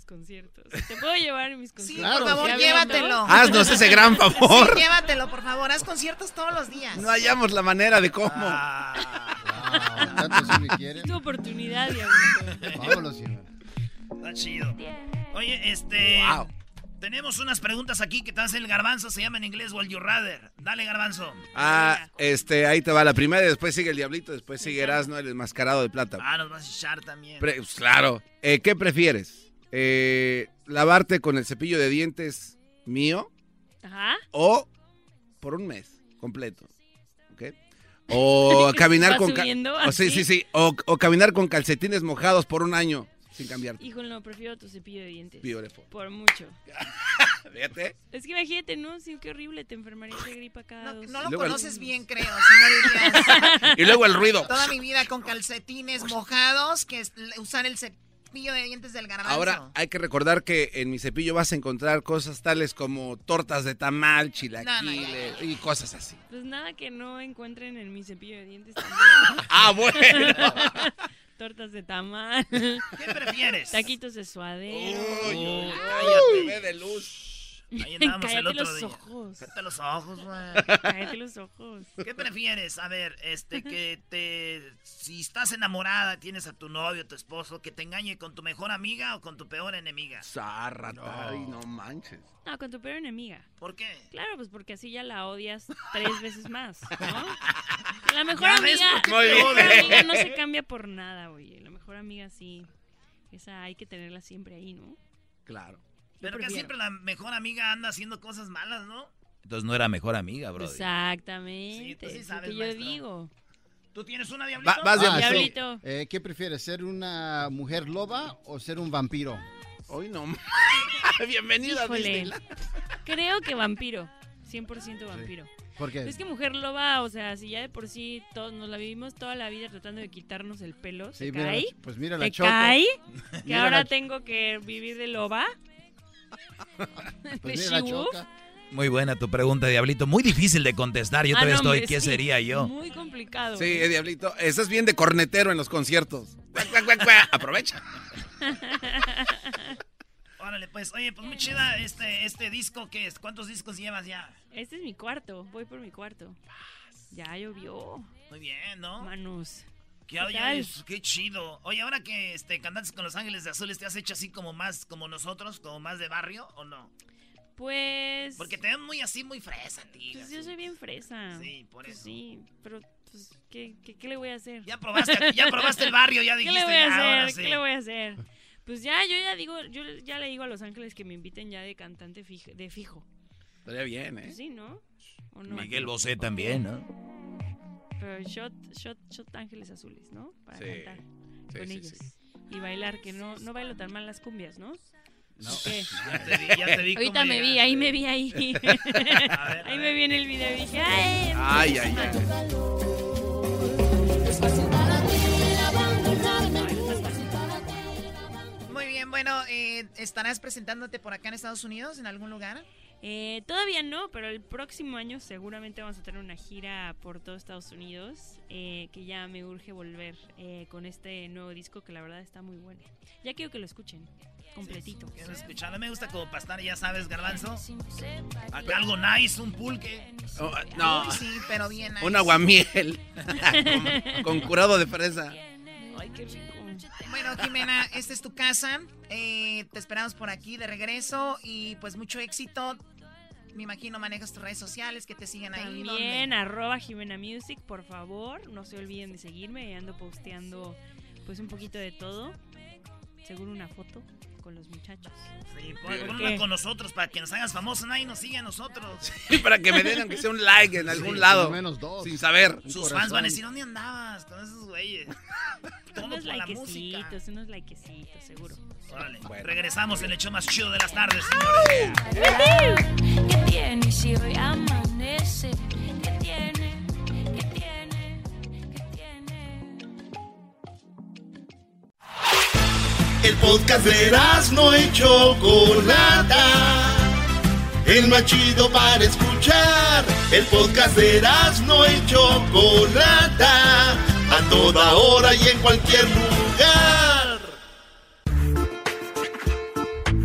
mis conciertos. ¿Te puedo llevar en mis conciertos? por favor, ¿Ya llévatelo. Haznos ese gran favor. Sí, llévatelo, por favor. Haz conciertos todos los días. No hallamos la manera de cómo. tanto si me quieren. Tu oportunidad, diablito. Vámonos. Está chido. Oye, este. Wow. Tenemos unas preguntas aquí que te hace el garbanzo. Se llama en inglés Will You Rather. Dale, garbanzo. Ah, este, ahí te va la primera y después sigue el diablito, después sigue Erasmo, el enmascarado de plata. Ah, nos vas a echar también. Pre- pues, claro. Eh, ¿Qué prefieres? Eh, ¿Lavarte con el cepillo de dientes mío Ajá. o por un mes completo? ¿Ok? O caminar ¿Va con... o, sí, sí, sí. O, o caminar con calcetines mojados por un año sin cambiarte. Híjole, no, prefiero tu cepillo de dientes. Beautiful. Por mucho. Fíjate. Es que imagínate, ¿no? Sí, qué horrible, te enfermarías de gripa cada dos. No lo Luego el- conoces bien, creo, si no dirías. Y luego el ruido. Toda mi vida con calcetines mojados, que es usar el cepillo de dientes del garbanzo. Ahora hay que recordar que en mi cepillo vas a encontrar cosas tales como tortas de tamal, chilaquiles y cosas así. Pues nada que no encuentren en mi cepillo de dientes. Ah, bueno. Tortas de tamal. ¿Qué prefieres? Taquitos de suadero. Uy, uy, cállate, ve de luz. Ahí andamos el otro los día. ojos. Cállate los ojos, güey. Cállate los ojos. ¿Qué prefieres? A ver, este, que te... Si estás enamorada, tienes a tu novio, tu esposo, que te engañe con tu mejor amiga o con tu peor enemiga. Zárrata, ay, no manches. No, con tu peor enemiga. ¿Por qué? Claro, pues porque así ya la odias tres veces más, ¿no? La mejor Ya ves amiga, por qué la mejor amiga no se cambia por nada, oye. La mejor amiga sí. Esa hay que tenerla siempre ahí, ¿no? Claro. Pero que siempre la mejor amiga anda haciendo cosas malas, ¿no? Entonces no era mejor amiga, bro. Exactamente. Sí, tú sí sabes, que yo maestro. digo. ¿Tú tienes una diablito? Va- vas, Ah, Diablito. sí. Eh, ¿Qué prefieres, ser una mujer loba o ser un vampiro? Hoy no. Bienvenida a Híjole. Disneyland. Creo que vampiro. 100% vampiro. ¿Por qué? Es que mujer loba, o sea, si ya de por sí todos nos la vivimos toda la vida tratando de quitarnos el pelo, Sí, ¿se mira cae? pues mira la ¿Se Choco. cae? Que ahora tengo que vivir de loba. Pues. Muy buena tu pregunta, Diablito. Muy difícil de contestar. Yo Ah, todavía no, estoy. hombre, ¿Qué sí, sería yo? Muy complicado. Sí, ¿eh? Diablito. Estás bien de cornetero en los conciertos. Aprovecha. Órale, pues, oye, pues muy chida este, este disco, ¿qué es? ¿Cuántos discos llevas ya? Este es mi cuarto, voy por mi cuarto. Ya llovió. Muy bien, ¿no? Manos. ¿Qué, ¿Qué oye, tal? es- qué chido. Oye, ahora que este, cantantes con Los Ángeles de Azules, ¿te has hecho así como más como nosotros, como más de barrio o no? Pues. Porque te ven muy así, muy fresa, tío. Pues yo soy bien fresa. Sí, por Pues eso. sí, pero pues, ¿qué, qué, qué le voy a hacer? Ya probaste, ya probaste el barrio, ya ¿Qué dijiste. le voy a ya, ahora hacer? sí. ¿Qué le voy a hacer? Pues ya, yo ya digo, yo ya le digo a Los Ángeles que me inviten ya de cantante fij- de fijo. Estaría bien, ¿eh? Pues sí, ¿no? ¿O no? Miguel Bosé también, ¿no? Pero shot, shot, shot Ángeles Azules, ¿no? Para Sí. cantar Sí, con sí, ellos. sí. Y bailar, que no, no bailo tan mal las cumbias, ¿no? No. ¿O qué? Ya te vi, ya te vi Ahorita me vi, llegaste. ahí me vi ahí. A ver, a ahí ver. me vi en el video y dije, ¡ay! Ay, ay, ay. Muy bien, bueno, eh, ¿estarás presentándote por acá en Estados Unidos, en algún lugar? Eh, todavía no, pero el próximo año seguramente vamos a tener una gira por todo Estados Unidos, eh, que ya me urge volver eh, con este nuevo disco que la verdad está muy bueno. Ya quiero que lo escuchen completito. Quiero escucharlo, me gusta como pastar, ya sabes, garbanzo. Acá algo nice, un pulque. Oh, no, Uy, sí, pero bien. un aguamiel con, con curado de fresa. Ay, qué rico. Bueno, Jimena, esta es tu casa. Eh, te esperamos por aquí de regreso y pues mucho éxito. Me imagino manejas tus redes sociales, que te sigan ahí. También arroba Jimena Music, por favor. No se olviden de seguirme. Ando posteando pues un poquito de todo. Seguro una foto con los muchachos. Sí, ponla con nosotros para que nos hagas famosos. Nadie nos sigue a nosotros. Y para que me den aunque sea un like en algún Sí, lado. menos dos. Sin saber. Sus fans corazón. van a decir, ¿dónde andabas con esos güeyes? Todo Unos por la música. likecitos, unos likecitos, seguro. Órale, Bueno. regresamos en el show más chido de las tardes, señores. ¿Qué tiene si hoy amanece? ¿Qué tiene? El podcast de no y Chocolata. El más chido para escuchar. El podcast de no y Chocolata. A toda hora y en cualquier lugar.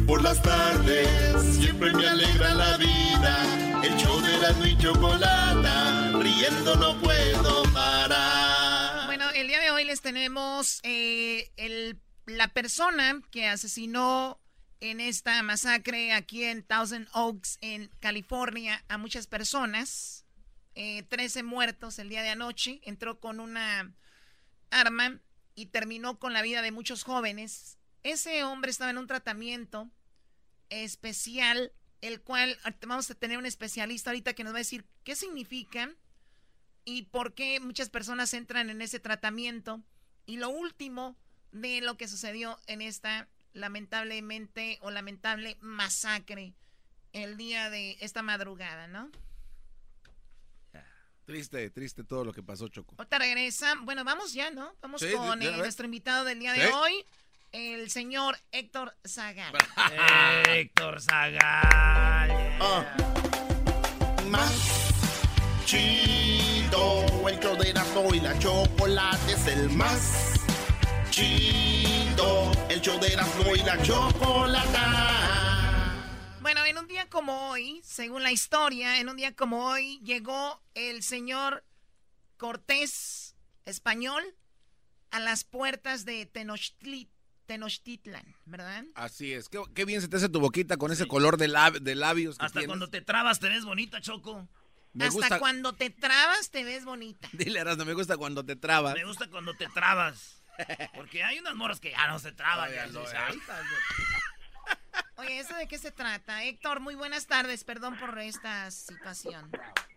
Por las tardes siempre me alegra la vida. El show de no y Chocolata. Riendo no puedo parar. Bueno, el día de hoy les tenemos eh, el, la persona que asesinó en esta masacre aquí en Thousand Oaks, en California, a muchas personas. Eh, 13 muertos el día de anoche. Entró con una arma y terminó con la vida de muchos jóvenes. Ese hombre estaba en un tratamiento especial, el cual vamos a tener un especialista ahorita que nos va a decir qué significa y por qué muchas personas entran en ese tratamiento. Y lo último de lo que sucedió en esta lamentablemente o lamentable masacre el día de esta madrugada, ¿no? Triste, triste todo lo que pasó, Choco. Ahorita regresa. Bueno, vamos ya, ¿no? Vamos Sí, con eh, nuestro invitado del día Sí. de hoy, el señor Héctor Zagal. Héctor Zagal. Ah. Más chido, el show de Erasmo y la chocolate es el más chido, el show de Erasmo y la chocolata. Bueno, en un día como hoy, según la historia, en un día como hoy, llegó el señor Cortés español a las puertas de Tenochtitlan, Tenochtitlan ¿verdad? Así es. Qué, qué bien se te hace tu boquita con ese color de, lab- de labios que Hasta tienes. cuando te trabas te ves bonita, Choco. Me Hasta gusta- cuando te trabas te ves bonita. Dile, Erasmo, me gusta cuando te trabas. Me gusta cuando te trabas. Porque hay unas morras que ya no se traban. no, eh. "Ay, tal vez". Oye, ¿eso de qué se trata? Héctor, muy buenas tardes, perdón por esta situación.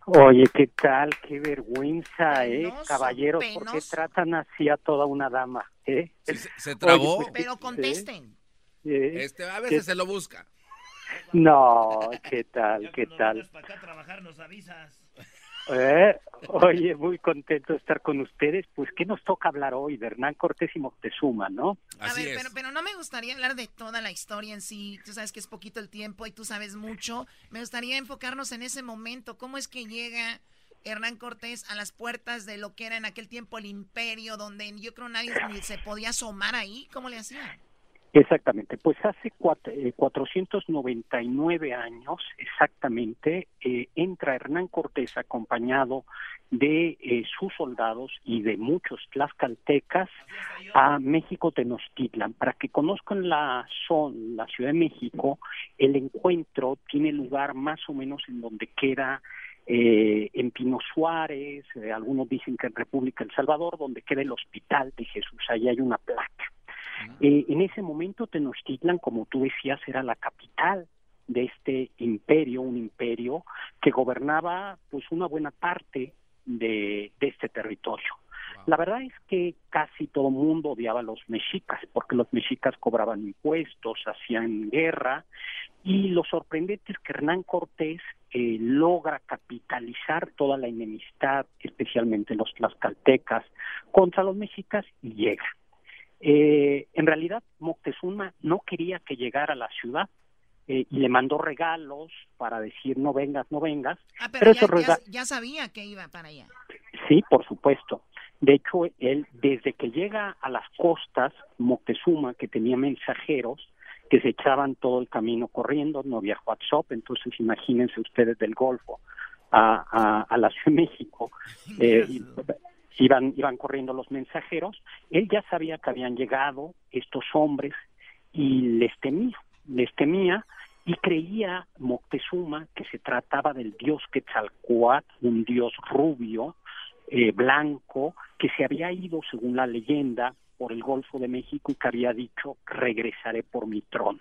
Oye, ¿qué tal? Qué vergüenza, ¿eh? Penoso, Caballeros, ¿por qué penoso. tratan así a toda una dama? ¿eh? se trabó. Oye, pues, Pero contesten. ¿eh? Este, a veces ¿Qué- se lo busca. No, ¿qué tal? ¿Qué tal? Para acá a trabajar nos avisas. ¿Eh? Oye, muy contento de estar con ustedes. Pues, ¿qué nos toca hablar hoy? De Hernán Cortés y Moctezuma, ¿no? A ver, pero, pero no me gustaría hablar de toda la historia en sí. Tú sabes que es poquito el tiempo y tú sabes mucho. Me gustaría enfocarnos en ese momento. ¿Cómo es que llega Hernán Cortés a las puertas de lo que era en aquel tiempo el imperio, donde yo creo nadie se podía asomar ahí? ¿Cómo le hacían? Exactamente, pues hace cuat- eh, 499 años exactamente eh, entra Hernán Cortés acompañado de eh, sus soldados y de muchos tlaxcaltecas a México Tenochtitlan. Para que conozcan la zona, la Ciudad de México, el encuentro tiene lugar más o menos en donde queda eh, en Pino Suárez, eh, algunos dicen que en República El Salvador, donde queda el Hospital de Jesús, ahí hay una placa. Eh, en ese momento Tenochtitlan, como tú decías, era la capital de este imperio, un imperio que gobernaba pues una buena parte de, de este territorio. La verdad es que casi todo el mundo odiaba a los mexicas, porque los mexicas cobraban impuestos, hacían guerra, y lo sorprendente es que Hernán Cortés eh, logra capitalizar toda la enemistad, especialmente los tlaxcaltecas, contra los mexicas y llega. Eh, en realidad, Moctezuma no quería que llegara a la ciudad eh, y le mandó regalos para decir no vengas, no vengas. Ah, pero, ya, esos ya- rega- ya sabía que iba para allá. Sí, por supuesto. De hecho, él, desde que llega a las costas, Moctezuma, que tenía mensajeros, que se echaban todo el camino corriendo, no había WhatsApp, entonces imagínense ustedes del Golfo a, a, a la Ciudad de México, eh, iban, iban corriendo los mensajeros, él ya sabía que habían llegado estos hombres y les temía, les temía y creía Moctezuma que se trataba del dios Quetzalcoatl, un dios rubio, eh, blanco, que se había ido, según la leyenda, por el Golfo de México y que había dicho, regresaré por mi trono.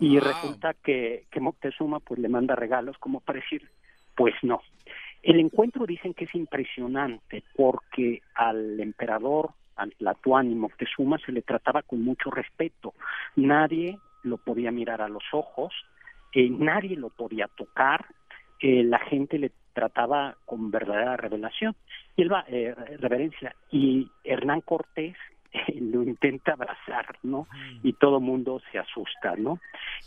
y resulta que, que Moctezuma pues le manda regalos como para decir, pues no. El encuentro dicen que es impresionante porque al emperador, al Tlatuani Moctezuma, se le trataba con mucho respeto. Nadie lo podía mirar a los ojos, eh, nadie lo podía tocar, eh, la gente le trataba con verdadera revelación y él va, eh, reverencia y Hernán Cortés lo intenta abrazar, ¿no? Y todo mundo se asusta, ¿no?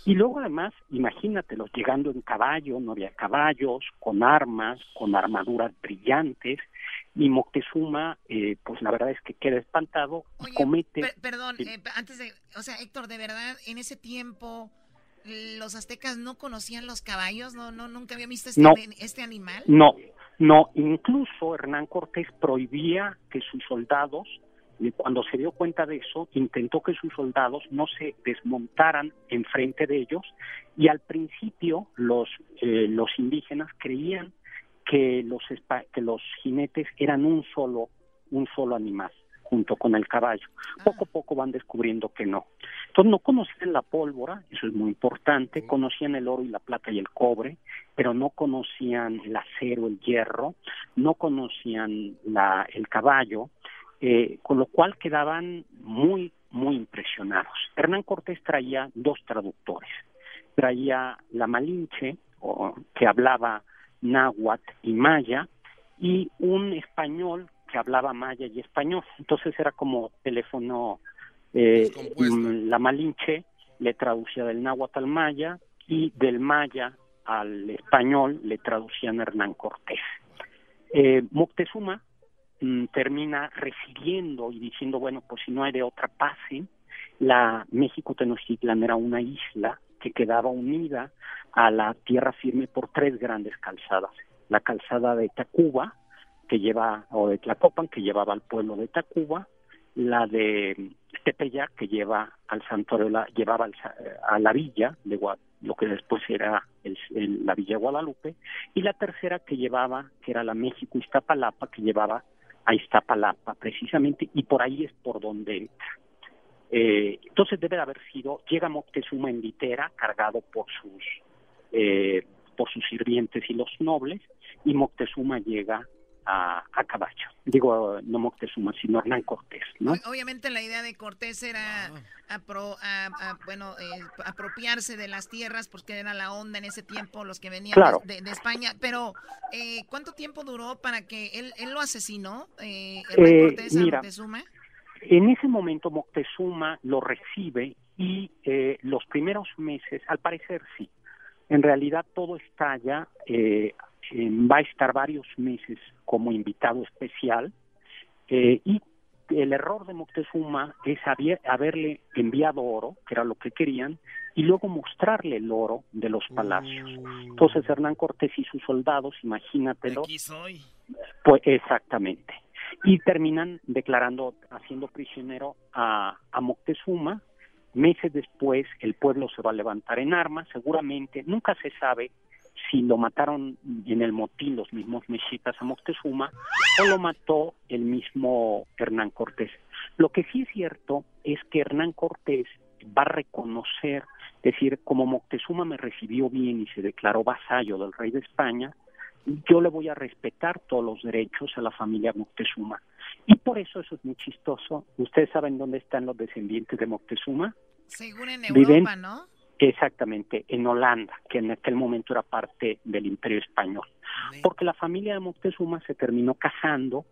Y luego además, imagínatelos llegando en caballo, no había caballos, con armas, con armaduras brillantes, y Moctezuma, eh, pues la verdad es que queda espantado y comete... Per- perdón, eh, antes de, o sea, Héctor, de verdad, en ese tiempo los aztecas no conocían los caballos, no, no, nunca había visto este, No. este animal. No, no, incluso Hernán Cortés prohibía que sus soldados, y cuando se dio cuenta de eso, intentó que sus soldados no se desmontaran enfrente de ellos y al principio los, eh, los indígenas creían que los, espa- que los jinetes eran un solo, un solo animal junto con el caballo. Poco a poco van descubriendo que no. Entonces no conocían la pólvora, eso es muy importante, conocían el oro y la plata y el cobre, pero no conocían el acero, el hierro, no conocían la, el caballo, eh, con lo cual quedaban muy, muy impresionados. Hernán Cortés traía dos traductores, traía la Malinche, o, que hablaba náhuatl y maya, y un español que hablaba maya y español. Entonces era como teléfono, eh, mm, la Malinche le traducía del náhuatl al maya y del maya al español le traducían Hernán Cortés. Eh, Moctezuma mm, termina recibiendo y diciendo, bueno, pues si no hay de otra pase, la México Tenochtitlan era una isla que quedaba unida a la tierra firme por tres grandes calzadas. La calzada de Tacuba, que lleva, o de Tlacopan, que llevaba al pueblo de Tacuba, la de Tepeyac, que lleva al santuario, llevaba al sa- a la villa de lo que después era el- la villa Guadalupe, y la tercera que llevaba, que era la México Iztapalapa, que llevaba a Iztapalapa precisamente, y por ahí es por donde entra. Eh, entonces debe de haber sido, llega Moctezuma en litera, cargado por sus, eh, por sus sirvientes y los nobles, y Moctezuma llega a, a caballo. Digo, no Moctezuma, sino Hernán Cortés, ¿no? Obviamente la idea de Cortés era apro- a- a- bueno, eh, apropiarse de las tierras porque era la onda en ese tiempo los que venían Claro. de, de España. Pero eh, ¿cuánto tiempo duró para que él, él lo asesinó, eh, Hernán Eh, Cortés a mira, Moctezuma? En ese momento Moctezuma lo recibe y eh, los primeros meses, al parecer sí, en realidad todo estalla, eh, eh, va a estar varios meses como invitado especial eh, y el error de Moctezuma es haber- haberle enviado oro, que era lo que querían, y luego mostrarle el oro de los palacios. Entonces Hernán Cortés y sus soldados, imagínatelo, Aquí soy. pues exactamente. Y terminan declarando, haciendo prisionero a, a Moctezuma. Meses después el pueblo se va a levantar en armas, seguramente, nunca se sabe si lo mataron en el motín los mismos mexicas a Moctezuma o lo mató el mismo Hernán Cortés. Lo que sí es cierto es que Hernán Cortés va a reconocer, decir, como Moctezuma me recibió bien y se declaró vasallo del rey de España, yo le voy a respetar todos los derechos a la familia Moctezuma. Y por eso eso es muy chistoso. ¿Ustedes saben dónde están los descendientes de Moctezuma? Según en Viven- Europa, ¿no? Exactamente, en Holanda, que en aquel momento era parte del Imperio Español. Porque la familia de Moctezuma se terminó casando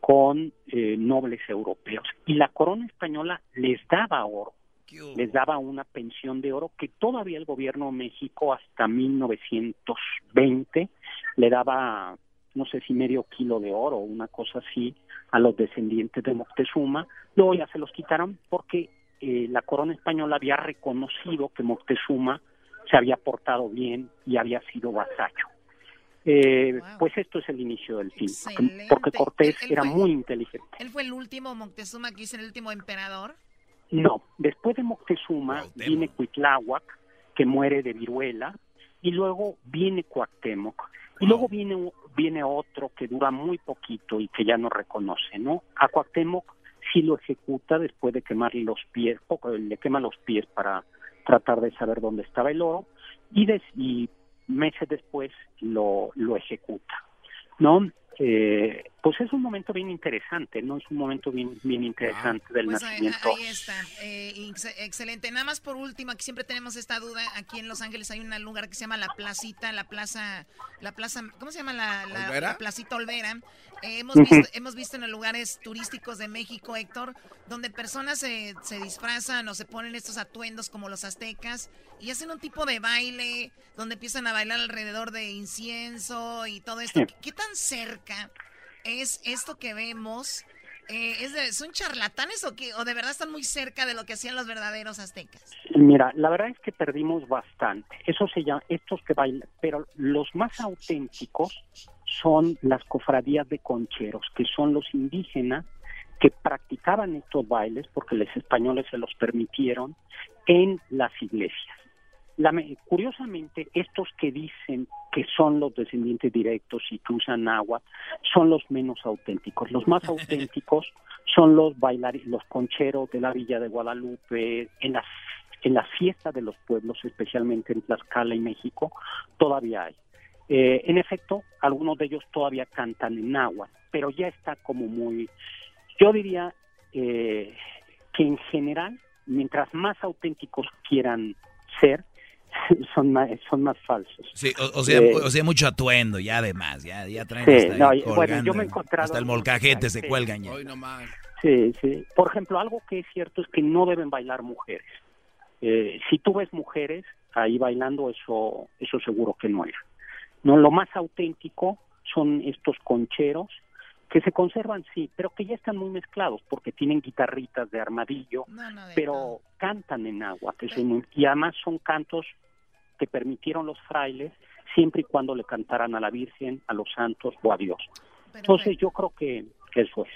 con eh, nobles europeos y la corona española les daba oro, les daba una pensión de oro que todavía el gobierno de México hasta 1920 le daba, no sé si medio kilo de oro o una cosa así a los descendientes de Moctezuma. Luego ya se los quitaron porque eh, la corona española había reconocido que Moctezuma se había portado bien y había sido vasallo. Eh, Pues esto es el inicio del fin, porque- porque Cortés Él- él era fue- muy inteligente. Él fue el último Moctezuma que hizo el último emperador. No, después de Moctezuma viene Cuitláhuac, que muere de viruela, y luego viene Cuauhtémoc, y luego viene, viene otro que dura muy poquito y que ya no reconoce, ¿no? A Cuauhtémoc sí lo ejecuta después de quemarle los pies, poco, le quema los pies para tratar de saber dónde estaba el oro, y meses después lo, lo ejecuta, ¿no? Eh, pues es un momento bien interesante, ¿no? Es un momento bien, bien interesante del Pues ahí, nacimiento. ahí está, eh, ex- excelente. Nada más por último, aquí siempre tenemos esta duda. Aquí en Los Ángeles hay un lugar que se llama La Placita, la plaza, la plaza, ¿cómo se llama la, la- ¿Olvera? la Placita Olvera? Eh, hemos, visto, hemos visto en los lugares turísticos de México, Héctor, donde personas se, se disfrazan o se ponen estos atuendos como los aztecas y hacen un tipo de baile donde empiezan a bailar alrededor de incienso y todo esto. Sí. ¿Qué, qué tan cerca es esto que vemos? Eh, ¿es de- ¿Son charlatanes o, o de verdad están muy cerca de lo que hacían los verdaderos aztecas? Mira, la verdad es que perdimos bastante. Eso se llama, estos que bailan, pero los más auténticos son las cofradías de concheros, que son los indígenas que practicaban estos bailes, porque los españoles se los permitieron, en las iglesias. Curiosamente, estos que dicen que son los descendientes directos y que usan agua, son los menos auténticos. Los más auténticos son los bailarines, los concheros de la Villa de Guadalupe, en las en las fiestas de los pueblos, especialmente en Tlaxcala y México, todavía hay. Eh, en efecto, algunos de ellos todavía cantan en agua, pero ya está como muy, yo diría eh, que en general, mientras más auténticos quieran ser, son más, son más falsos. Sí, o, o sea, Eh, o sea, mucho atuendo, ya además, ya, ya traen Sí, hasta no, ahí y- bueno, colgando, yo me he encontrado hasta el molcajete se sí. cuelgan ya. Sí, sí. Por ejemplo, algo que es cierto es que no deben bailar mujeres. Eh, si tú ves mujeres ahí bailando, eso, eso seguro que no era. No, lo más auténtico son estos concheros que se conservan sí, pero que ya están muy mezclados porque tienen guitarritas de armadillo, pero cantan en agua, que es muy- y además son cantos que permitieron los frailes siempre y cuando le cantaran a la Virgen, a los santos o a Dios. Entonces yo creo que, que eso es.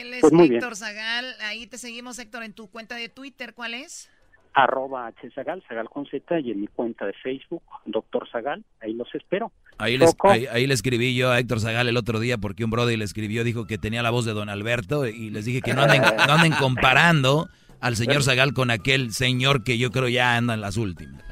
Él es Pues muy bien. Héctor Zagal. Ahí te seguimos, Héctor, en tu cuenta de Twitter. ¿Cuál es? Arroba H Zagal, Zagal con Z y en mi cuenta de Facebook, Doctor Zagal, ahí los espero. Ahí le, Choco. ahí, ahí le escribí yo a Héctor Zagal el otro día porque un brother le escribió, dijo que tenía la voz de Don Alberto y les dije que no anden, no anden comparando al señor Zagal con aquel señor que yo creo ya anda en las últimas.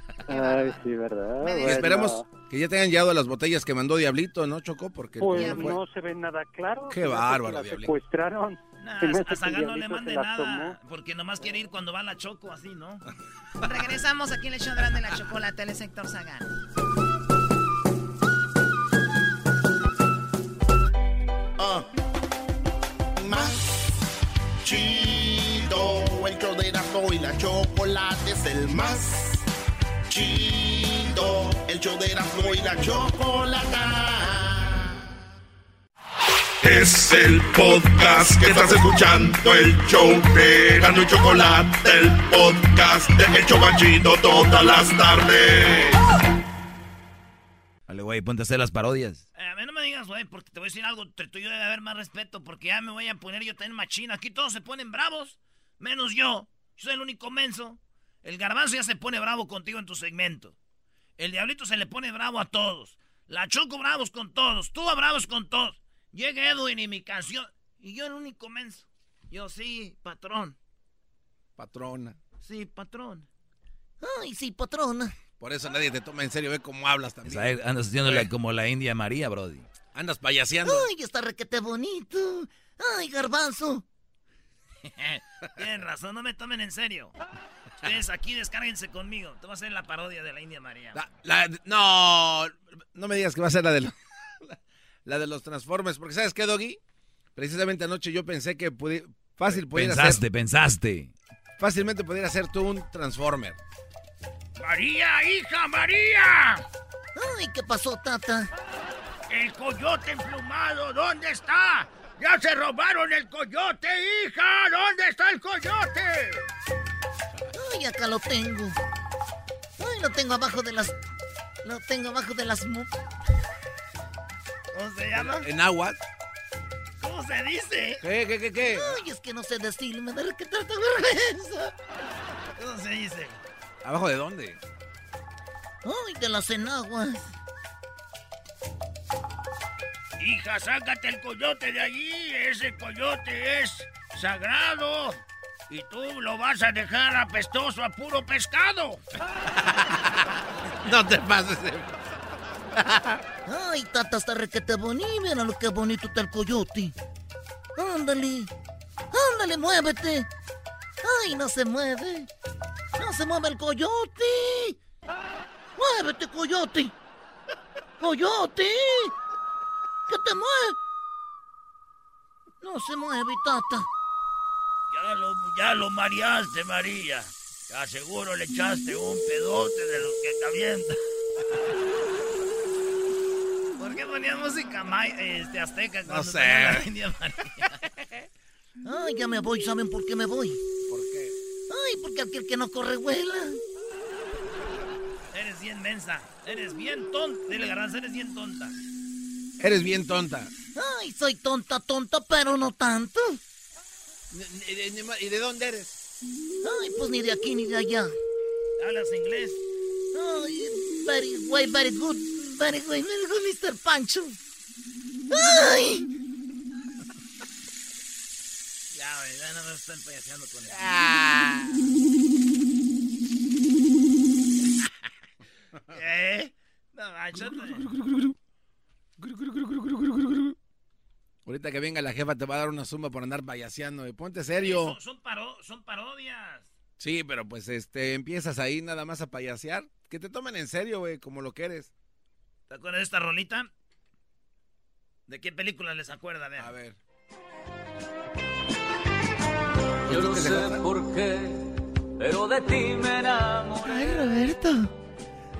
Ay, sí, ¿verdad? Esperemos que ya te hayan llegado las botellas que mandó Diablito, ¿no, Chocó? Porque Pues no fue- no se ve nada claro. Qué bárbaro, la Diablito. secuestraron. Nah, a Zagal el no le mande la nada, porque nomás quiere ir cuando va la choco, así, ¿no? Regresamos aquí en el show de la chocolate. Él es Héctor Zagal. Ah. Más chido, el show de Erasmo y la chocolate es el más chido, el show de Erasmo y la chocolata. Es el podcast que estás escuchando, el show de Gano y Chocolate, el podcast de El Chobachito todas las tardes. Vale, güey, ponte a hacer las parodias. Eh, a mí no me digas, güey, porque te voy a decir algo. Entre tú y yo debe haber más respeto, porque ya me voy a poner yo también machina. Aquí todos se ponen bravos, menos yo. Yo soy el único menso. El garbanzo ya se pone bravo contigo en tu segmento. El diablito se le pone bravo a todos. La Choco bravos con todos. Tú a bravos con todos. Llega Edwin y mi canción. Y yo el único menso. Yo sí, patrón. Patrona. Sí, patrón. Ay, sí, patrona. Por eso nadie te toma en serio, ve cómo hablas también. Esa- Andas haciéndole como la India María, Brody. Andas payaseando. Ay, está requete bonito. Ay, garbanzo. Tienen razón, no me tomen en serio. Ustedes aquí descárguense conmigo. Te voy a hacer la parodia de la India María. La- no, no me digas que va a ser la de, lo- la de los Transformers, porque ¿sabes qué, Doggy? Precisamente anoche yo pensé que pudi- fácil pudiera Pensaste, ser, pensaste. fácilmente pudiera ser tú un Transformer. María, hija, María. Ay, ¿qué pasó, tata? El coyote emplumado, ¿dónde está? Ya se robaron el coyote, hija. ¿Dónde está el coyote? Ay, acá lo tengo. Ay, lo tengo abajo de las... Lo tengo abajo de las... mu- ¿Cómo se llama? En agua. ¿Cómo se dice? ¿Qué, qué, qué, qué? Ay, es que no sé decirlo, me da que tanta vergüenza. ¿Cómo se dice? ¿Abajo de dónde? Ay, de las enaguas. Hija, sácate el coyote de allí. Ese coyote es sagrado. Y tú lo vas a dejar apestoso a puro pescado. No te pases de... Ay, tata, está requete bonito. Mira lo que bonito está el coyote. Ándale. Ándale, muévete. Ay, no se mueve. No se mueve el coyote. Muévete, coyote. Coyote. ¿Qué te mueve? No se mueve, tata. Ya lo, ya lo mareaste, María. Ya seguro le echaste un pedote de los que te avientan. ¿Por qué ponía música may- este, azteca cuando sé. tenía la India María? Ay, ya me voy. ¿Saben por qué me voy? ¿Por qué? Ay, porque aquel que no corre vuela. Eres bien mensa. Eres bien tonta. Dile, Garbanzo, eres bien tonta. Eres bien tonta. Ay, soy tonta, tonta, pero no tanto. ¿Y de dónde eres? Ay, pues ni de aquí ni de allá. ¿Hablas inglés? Ay, very, way, very good, very, way, very good, Mr. Pancho. Ay. Ya, güey, ya no me están payaseando con él. Ah. ¿Eh? No, manchate. Ahorita que venga la jefa te va a dar una suma por andar payaseando. y Ponte serio. Son, son paro- son parodias. Sí, pero pues este empiezas ahí nada más a payasear. Que te tomen en serio, güey, como lo que eres. ¿Te acuerdas de esta rolita? ¿De qué película les acuerda? Vean. A ver. Yo no sé por qué, pero de ti me enamoré. Ay, Roberto.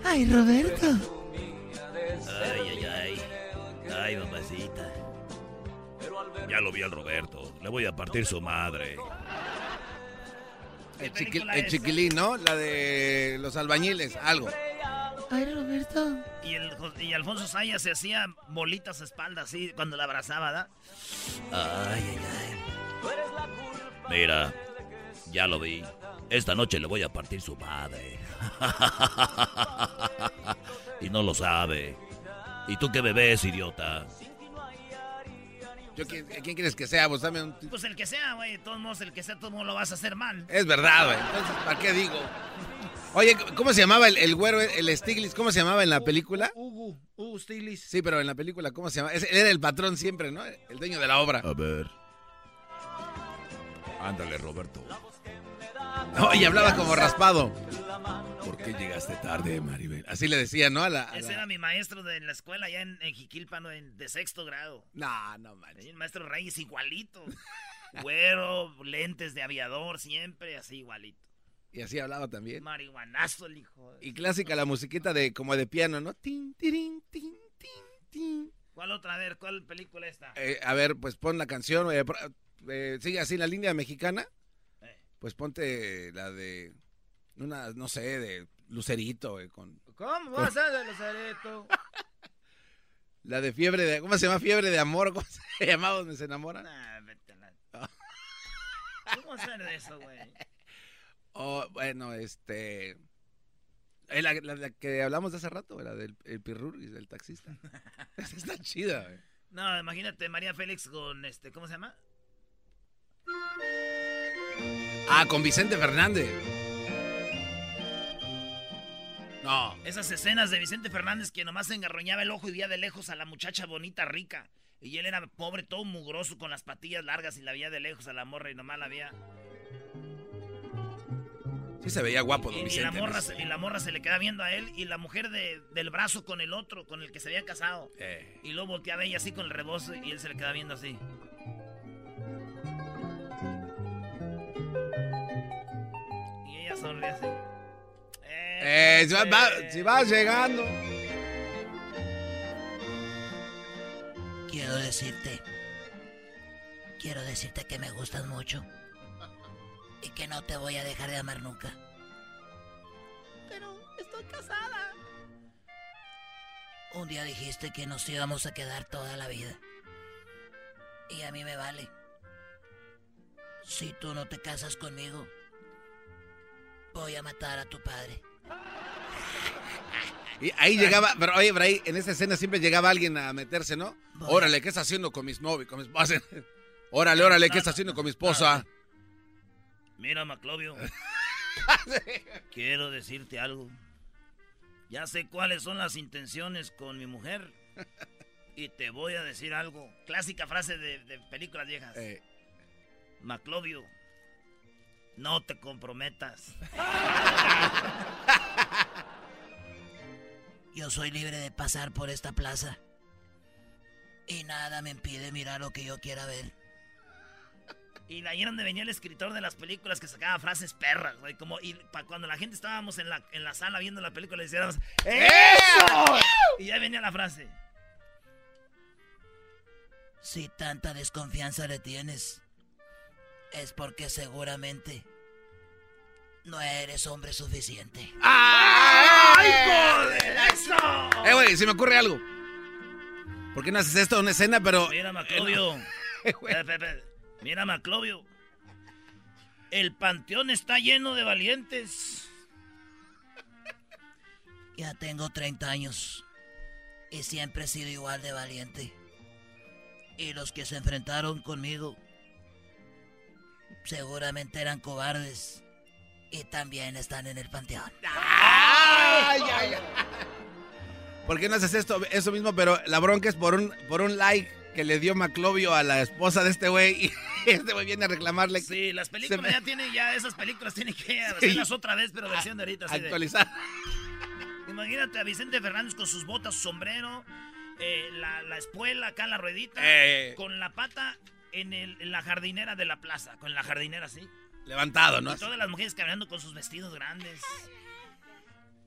Ay, Roberto. Ay, ay, ay. Ay, mamacita. Ya lo vi al Roberto. Le voy a partir su madre. El, chiqui- el chiquilín, ¿no? La de los albañiles, algo. Ay, Roberto. Y, el, y Alfonso Sayas se hacía bolitas a espalda así cuando la abrazaba, ¿verdad? Ay, ay, ay. Mira, ya lo vi. Esta noche le voy a partir su madre. y no lo sabe. ¿Y tú qué bebés, idiota? Yo, ¿quién, quién quieres que sea? Pues dame un... Pues el que sea, güey. De todos modos, el que sea, todo modo lo vas a hacer mal. Es verdad, güey. Entonces, ¿para qué digo? Oye, ¿cómo se llamaba el, el güero, el Stiglitz? ¿Cómo se llamaba en la película? Hugo, Hugo Stiglitz. Sí, pero en la película, ¿cómo se llama? Ese- Él era el patrón siempre, ¿no? El dueño de la obra. A ver. Ándale, Roberto. No, y hablaba como raspado. ¿Por qué llegaste tarde, Maribel? Así le decía, ¿no? A la, a Ese la- era mi maestro de la escuela allá en, en de sexto grado. No, no manches. El maestro Reyes igualito. Güero, lentes de aviador, siempre así igualito. Y así hablaba también. Marihuanazo el hijo. de- Y clásica la musiquita de como de piano, ¿no? Tin, tirin, tin, tin, tin. ¿Cuál otra? A ver, ¿cuál película esta? Eh, a ver, pues pon la canción. eh, eh, sigue así la línea mexicana. Pues ponte la de una, no sé, de Lucerito, eh, con ¿Cómo vas a de Lucerito? la de fiebre de, ¿cómo se llama? Fiebre de amor, ¿cómo se llamaba donde se enamoran? Nah, vete la- ¿Cómo hacer de eso, güey? Oh, bueno, este. eh, La, la- la que hablamos de hace rato, la del el Pirruris, del taxista. Esa está chida, güey. No, imagínate María Félix con este, ¿cómo se llama? Ah, con Vicente Fernández. No. Esas escenas de Vicente Fernández que nomás se engarroñaba el ojo y veía de lejos a la muchacha bonita, rica. Y él era pobre, todo mugroso, con las patillas largas y la veía de lejos a la morra y nomás la veía. Sí se veía guapo, don Y, y Vicente. la morra, y la morra se le queda viendo a él y la mujer de- del brazo con el otro, con el que se había casado. Eh. Y luego volteaba ella así con el rebozo y él se le queda viendo así. Y ella sonríe así. Eh, si, va- va- si vas llegando. Quiero decirte. Quiero decirte que me gustas mucho. Y que no te voy a dejar de amar nunca. Pero estoy casada. Un día dijiste que nos íbamos a quedar toda la vida. Y a mí me vale. Si tú no te casas conmigo, voy a matar a tu padre. Y ahí llegaba, pero oye, pero ahí en esa escena siempre llegaba alguien a meterse, ¿no? Órale, ¿qué está haciendo con mis móviles? Con mis? Órale, órale, ¿qué está haciendo con mi esposa? Mira, Maclovio. Quiero decirte algo. Ya sé cuáles son las intenciones con mi mujer. Y te voy a decir algo. Clásica frase de, de películas viejas. Maclovio, no te comprometas. Yo soy libre de pasar por esta plaza. Y nada me impide mirar lo que yo quiera ver. Y ahí era donde venía el escritor de las películas que sacaba frases perras, güey. Como, y pa- cuando la gente estábamos en la, en la sala viendo la película, decíamos, ¡Eso! Y ya venía la frase. Si tanta desconfianza le tienes, es porque seguramente no eres hombre suficiente. ¡Ay, joder! Eh, güey, se me ocurre algo. ¿Por qué no haces esto en una escena, pero... Mira, Maclovio. Pe- Mira, Maclovio. El panteón está lleno de valientes. Ya tengo 30 años y siempre he sido igual de valiente. Y los que se enfrentaron conmigo seguramente eran cobardes y también están en el panteón. ¡Ay, ay, ay! ¿Por qué no haces esto, eso mismo, pero la bronca es por un, por un like que le dio Maclovio a la esposa de este güey y este güey viene a reclamarle. Sí, las películas ya tienen, ya esas películas tienen que hacerlas otra vez, pero versión de ahorita. así de- Actualizar. Imagínate a Vicente Fernández con sus botas, su sombrero, eh, la, la espuela acá la ruedita, Eh. con la pata en, el- en la jardinera de la plaza, con la jardinera así. Levantado, ¿no? Y todas las mujeres caminando con sus vestidos grandes.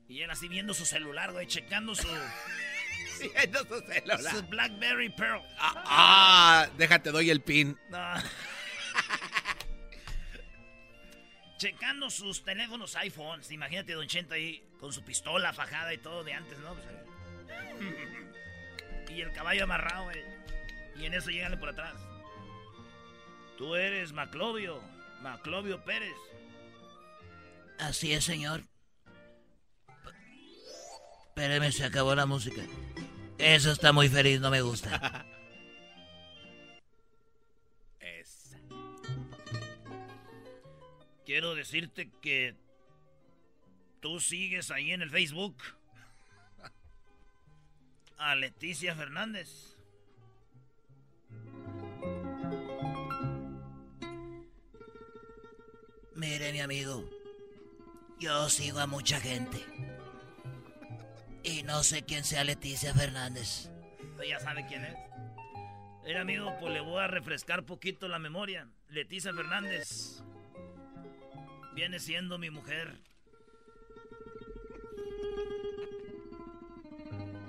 Y él así viendo su celular, güey, checando su, Viendo su celular. Su Blackberry Pearl. Ah, déjate, doy el pin. No. Checando sus teléfonos iPhones. Imagínate, Don Chenta ahí con su pistola fajada y todo de antes, ¿no? Pues, y el caballo amarrado, güey. Y en eso llegan por atrás. Tú eres Maclovio. Maclovio Pérez. Así es, señor. Espéreme, se acabó la música. Eso está muy feliz, no me gusta. Esa. Quiero decirte que tú sigues ahí en el Facebook a Leticia Fernández. Mire, mi amigo, yo sigo a mucha gente. Y no sé quién sea Leticia Fernández. Usted ya sabe quién es. Era amigo, pues le voy a refrescar poquito la memoria. Leticia Fernández viene siendo mi mujer.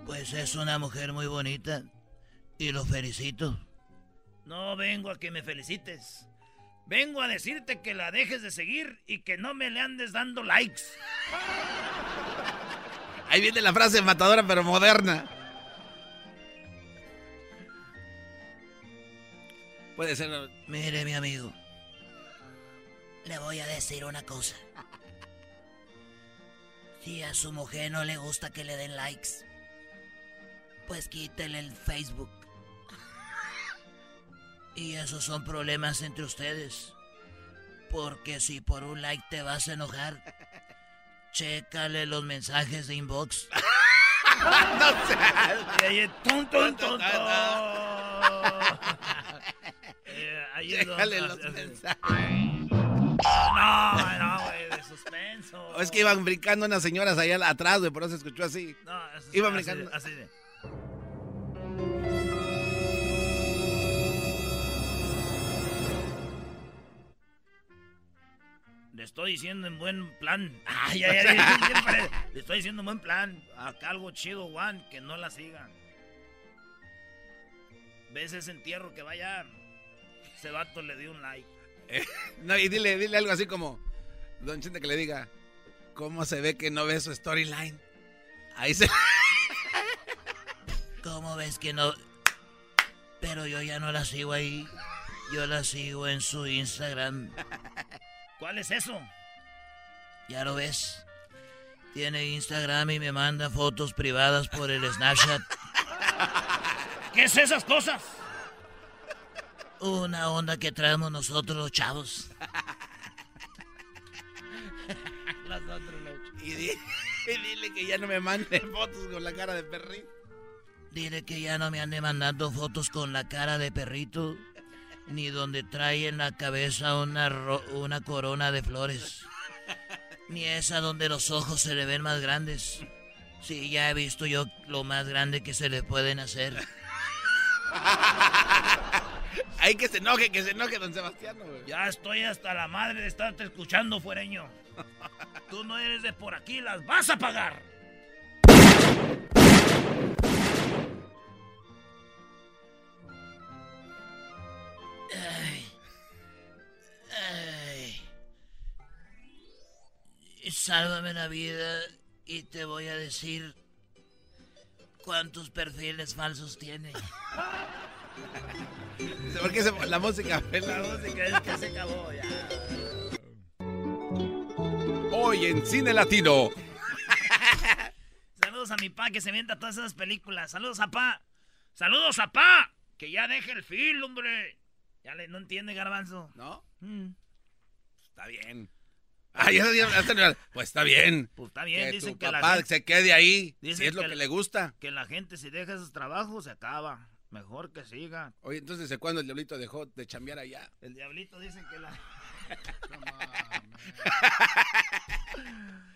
Pues es una mujer muy bonita. Y lo felicito. No vengo a que me felicites. Vengo a decirte que la dejes de seguir y que no me le andes dando likes. Ahí viene la frase matadora pero moderna. Puede ser. Mire, mi amigo. Le voy a decir una cosa. Si a su mujer no le gusta que le den likes, pues quítele el Facebook. Y esos son problemas entre ustedes. Porque si por un like te vas a enojar, chécale los mensajes de inbox. no seas. Y ahí, tum, tum, tum, tum. Eh, Déjale donde- los mensajes. No, no, güey, de suspenso. O es que iban brincando unas señoras allá atrás, güey, por eso se escuchó así. No, eso es Iban así brincando. de- así de. Le estoy diciendo en buen plan. Ay, ay, ay, siempre Le estoy diciendo en buen plan. Acá algo chido, Juan, que no la sigan. ¿Ves ese entierro que vaya? Ese vato le dio un like. No, y dile, dile algo así como, Don Chente que le diga, ¿cómo se ve que no ve su storyline? Ahí se... ¿Cómo ves que no? Pero yo ya no la sigo ahí. Yo la sigo en su Instagram. ¿Cuál es eso? ¿Ya lo ves? Tiene Instagram y me manda fotos privadas por el Snapchat. ¿Qué es esas cosas? Una onda que traemos nosotros los chavos. y, di- y dile que ya no me mande fotos con la cara de perrito. Dile que ya no me ande mandando fotos con la cara de perrito, ni donde trae en la cabeza una, ro- una corona de flores, ni esa donde los ojos se le ven más grandes. Sí, ya he visto yo lo más grande que se le pueden hacer. Ahí que se enoje, que se enoje, don Sebastián. Ya estoy hasta la madre de estarte escuchando, fuereño. Tú no eres de por aquí, las vas a pagar. Ay. Sálvame la vida y te voy a decir cuántos perfiles falsos tiene. ¿Por qué se- la música? La música es que se acabó ya. Hoy en Cine Latino. Saludos a mi pa que se mienta todas esas películas. Saludos a pa. Saludos a pa. Que ya deje el film, hombre. Ya le, no entiende, garbanzo. ¿No? Mm. Está bien. Ah, ya- pues está bien. Pues está bien, que dicen tu que la papá gente- se quede ahí, Dicen si es lo que, la- le gusta. Que la gente si deja esos trabajos se acaba. Mejor que siga. Oye, entonces, ¿de cuándo el diablito dejó de chambear allá? El diablito dicen que la...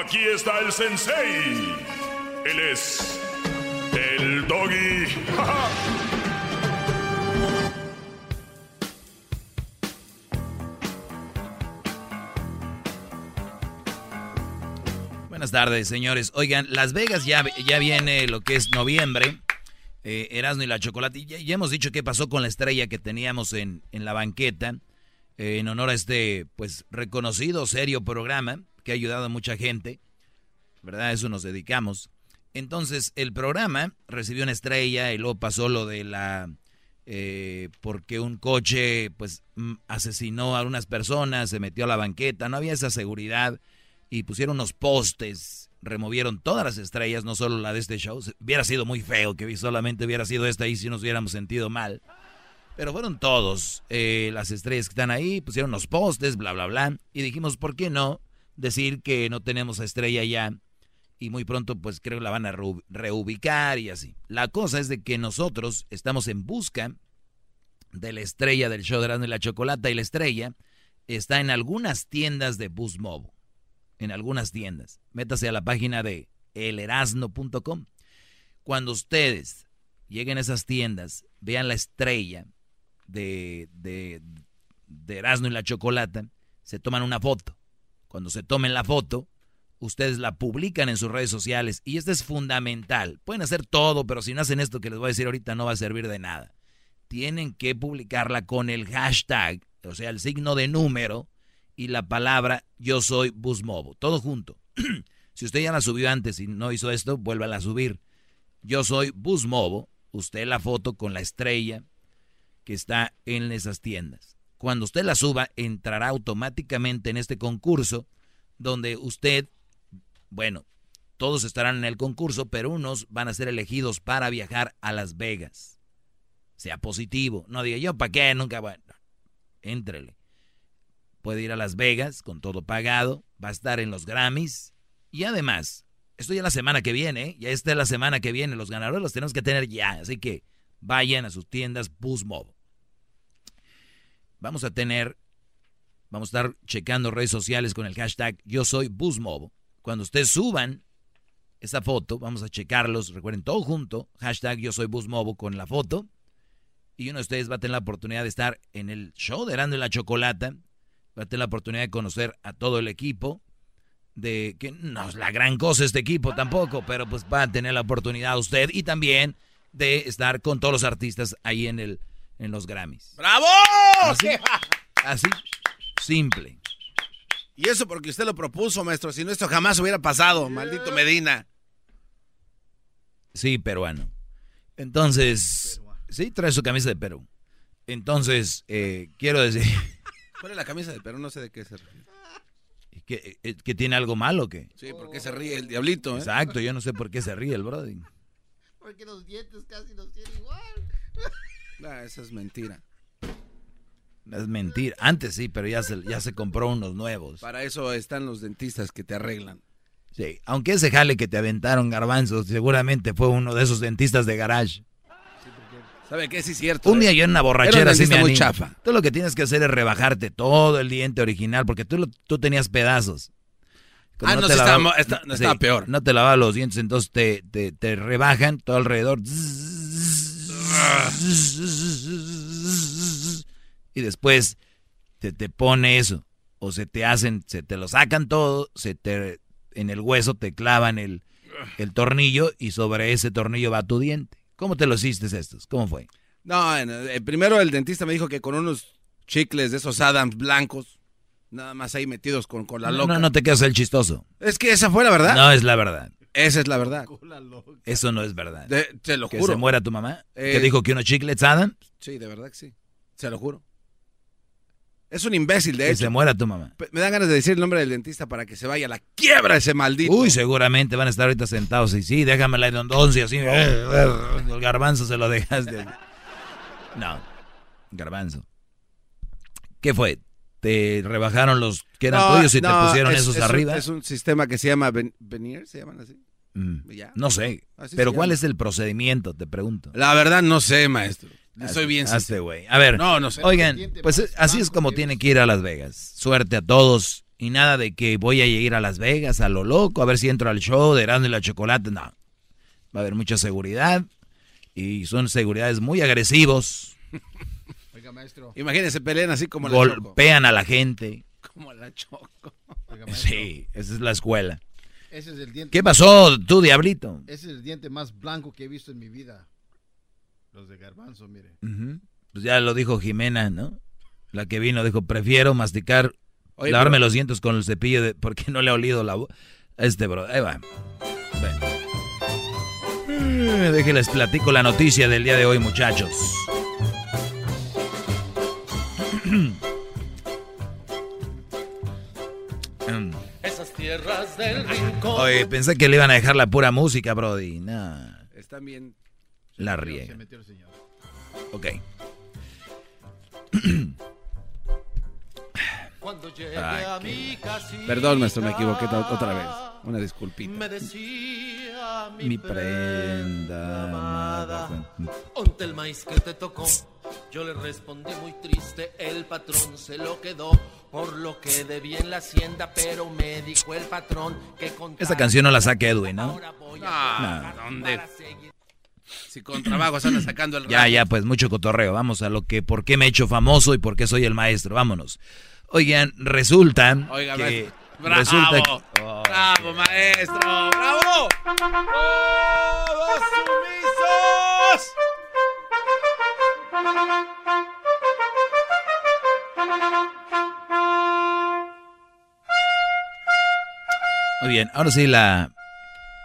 Aquí está el sensei. Él es el doggy. Buenas tardes, señores. Oigan, Las Vegas ya, ya viene lo que es noviembre. Eh, Erasmo y la Chocolate. Ya, ya hemos dicho qué pasó con la estrella que teníamos en, en la banqueta. eh, en honor a este, pues, reconocido, serio programa que ha ayudado a mucha gente. ¿Verdad? A eso nos dedicamos. Entonces, el programa recibió una estrella y luego pasó lo de la... eh, porque un coche, pues, mm, asesinó a unas personas, se metió a la banqueta, no había esa seguridad y pusieron unos postes, removieron todas las estrellas, no solo la de este show. Hubiera sido muy feo que solamente hubiera sido esta y si nos hubiéramos sentido mal. Pero fueron todos eh, las estrellas que están ahí, pusieron los postes, bla, bla, bla. Y dijimos, ¿por qué no decir que no tenemos a estrella ya? Y muy pronto, pues creo que la van a reu- reubicar y así. La cosa es de que nosotros estamos en busca de la estrella del show de Erasmo y la Chocolata. Y la estrella está en algunas tiendas de Bus. En algunas tiendas. Métase a la página de elerasno.com. Cuando ustedes lleguen a esas tiendas, vean la estrella de, de, de Erasmo y la Chocolata, se toman una foto. Cuando se tomen la foto, ustedes la publican en sus redes sociales y esto es fundamental. Pueden hacer todo, pero si no hacen esto que les voy a decir ahorita no va a servir de nada. Tienen que publicarla con el hashtag, o sea, el signo de número y la palabra yo soy Busmobo, todo junto. si usted ya la subió antes y no hizo esto, vuélvala a subir. Yo soy Busmobo, usted la foto con la estrella que está en esas tiendas. Cuando usted la suba, entrará automáticamente en este concurso donde usted, bueno, todos estarán en el concurso, pero unos van a ser elegidos para viajar a Las Vegas. Sea positivo. No diga yo, ¿para qué? Nunca, bueno, éntrele. Puede ir a Las Vegas con todo pagado, va a estar en los Grammys y además, esto ya la semana que viene, ¿eh? ya esta es la semana que viene, los ganadores los tenemos que tener ya, así que vayan a sus tiendas Busmob. Vamos a tener, vamos a estar checando redes sociales con el hashtag yo soy. Cuando ustedes suban esa foto, vamos a checarlos, recuerden todo junto, hashtag yo soy con la foto. Y uno de ustedes va a tener la oportunidad de estar en el show de Erasmo y la Chocolata. Va a tener la oportunidad de conocer a todo el equipo. De que no es la gran cosa este equipo tampoco, pero pues va a tener la oportunidad usted y también de estar con todos los artistas ahí en el en los Grammys. ¡Bravo! Así, así simple. Y eso porque usted lo propuso, maestro. Si no, esto jamás hubiera pasado. Maldito Medina. Sí, peruano. Entonces, sí, trae su camisa de Perú. Entonces, eh, quiero decir ¿Cuál es la camisa de Perú? No sé de qué se ríe. que, eh, que tiene algo malo o qué. Sí, porque se ríe el diablito, ¿eh? Exacto, yo no sé por qué se ríe el brody. Porque los dientes casi los tiene igual. Esa es mentira. Es mentira. Antes sí, pero ya se, ya se compró unos nuevos. Para eso están los dentistas que te arreglan. Sí, aunque ese jale que te aventaron garbanzos seguramente fue uno de esos dentistas de garage. ¿Sabe qué? Sí es cierto. Un ¿eh? día yo en una Era un borrachera así me muy chafa. Tú lo que tienes que hacer es rebajarte todo el diente original porque tú, lo- tú tenías pedazos. Ah, no, te sí lava- estaba mo- está- no estaba peor. No te lavaba los dientes, entonces te, te, te rebajan todo alrededor. Y después te, te pone eso. O se te hacen, se te lo sacan todo, se te en el hueso te clavan el, el tornillo y sobre ese tornillo va tu diente. ¿Cómo te lo hiciste estos? ¿Cómo fue? No, eh, primero el dentista me dijo que con unos chicles de esos Adams blancos, nada más ahí metidos con, con la No, loca. no, no te quedas el chistoso. Es que esa fue la verdad. No es la verdad. Esa es la verdad. Eso no es verdad. De- te lo que juro. se muera tu mamá. Eh, que dijo que unos chiclets Adam. Sí, de verdad que sí. Se lo juro. Es un imbécil, de Que hecho. se muera tu mamá. Me dan ganas de decir el nombre del dentista para que se vaya a la quiebra ese maldito. Uy, seguramente van a estar ahorita sentados y sí, déjame la endondoncia así. El garbanzo se lo dejaste. No, garbanzo. ¿Qué fue? ¿Te rebajaron los que eran No, tuyos y no, te pusieron es- esos es un- arriba? es un sistema que se llama ven- veneer, se llaman así. Mm, ya. No sé. Así Pero ¿cuál llama. es el procedimiento? Te pregunto. La verdad no sé, maestro. Soy bien Hazte, güey. A ver. No, no sé. Oigan, pues eh, así es como tiene que ir a Las Vegas. Suerte a todos. Y nada de que voy a ir a Las Vegas a lo loco, a ver si entro al show de Erasmo y la Chocolate. No. Va a haber mucha seguridad. Y son seguridades muy agresivos. Oiga, maestro. Imagínense, pelean así como la Choco. Golpean a la gente. Como la Choco. Oiga, maestro. Sí, esa es la escuela. Ese es el diente ¿Qué pasó tú, diablito? Ese es el diente más blanco que he visto en mi vida. Los de garbanzo, mire. Pues ya lo dijo Jimena, ¿no? La que vino dijo, prefiero masticar, Oye, lavarme pero- los dientes con el cepillo de, porque no le ha olido la voz. Este, bro, ahí va. Ven. Eh, Déjenles platico la noticia del día de hoy, muchachos. Tierras del rincón. Oye, pensé que le iban a dejar la pura música, Brody. Nah, Están bien. la riega. Ok. Cuando llegué Ay, a mi casita, Perdón, maestro, me equivoqué otra vez. Una disculpita. Me decía mi, Mi prenda amada. Ponte el maíz que te tocó. Yo le respondí muy triste, el patrón se lo quedó por lo que debía en la hacienda, pero me dijo el patrón que con Esta canción no la saca Edwin, ¿no? No, ¿dónde? Si con trabajo anda sacando el Ya, ya, pues mucho cotorreo. Vamos a lo que, por qué me he hecho famoso y por qué soy el maestro. Vámonos. Oigan, resulta Oiga, que... maestro. ¡Bravo! Resulta que- Oh, ¡Bravo, maestro! ¡Bravo! ¡Todos sumisos! Muy bien, ahora sí la,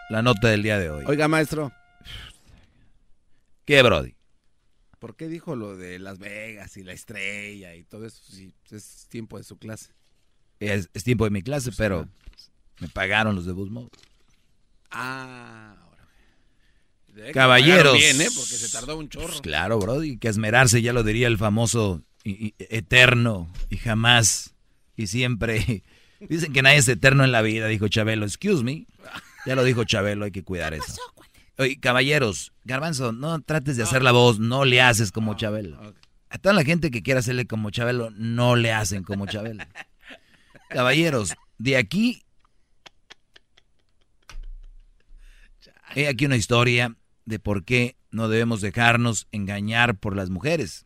la nota del día de hoy. Oiga, maestro, ¿Qué, Brody? ¿por qué dijo lo de Las Vegas y la estrella y todo eso? Si es tiempo de su clase. Es, es tiempo de mi clase, pero me pagaron los de Busmo. Ah, ahora. Caballeros. Bien, ¿eh? Porque se tardó un chorro. Pues claro, Brody, que esmerarse, ya lo diría el famoso y- y- eterno y jamás y siempre. Dicen que nadie es eterno en la vida, dijo Chabelo. Excuse me. Ya lo dijo Chabelo, hay que cuidar eso. Oye, caballeros, Garbanzo, no trates de hacer la voz, no le haces como Chabelo. A toda la gente que quiera hacerle como Chabelo, no le hacen como Chabelo. Caballeros, de aquí. He aquí una historia de por qué no debemos dejarnos engañar por las mujeres.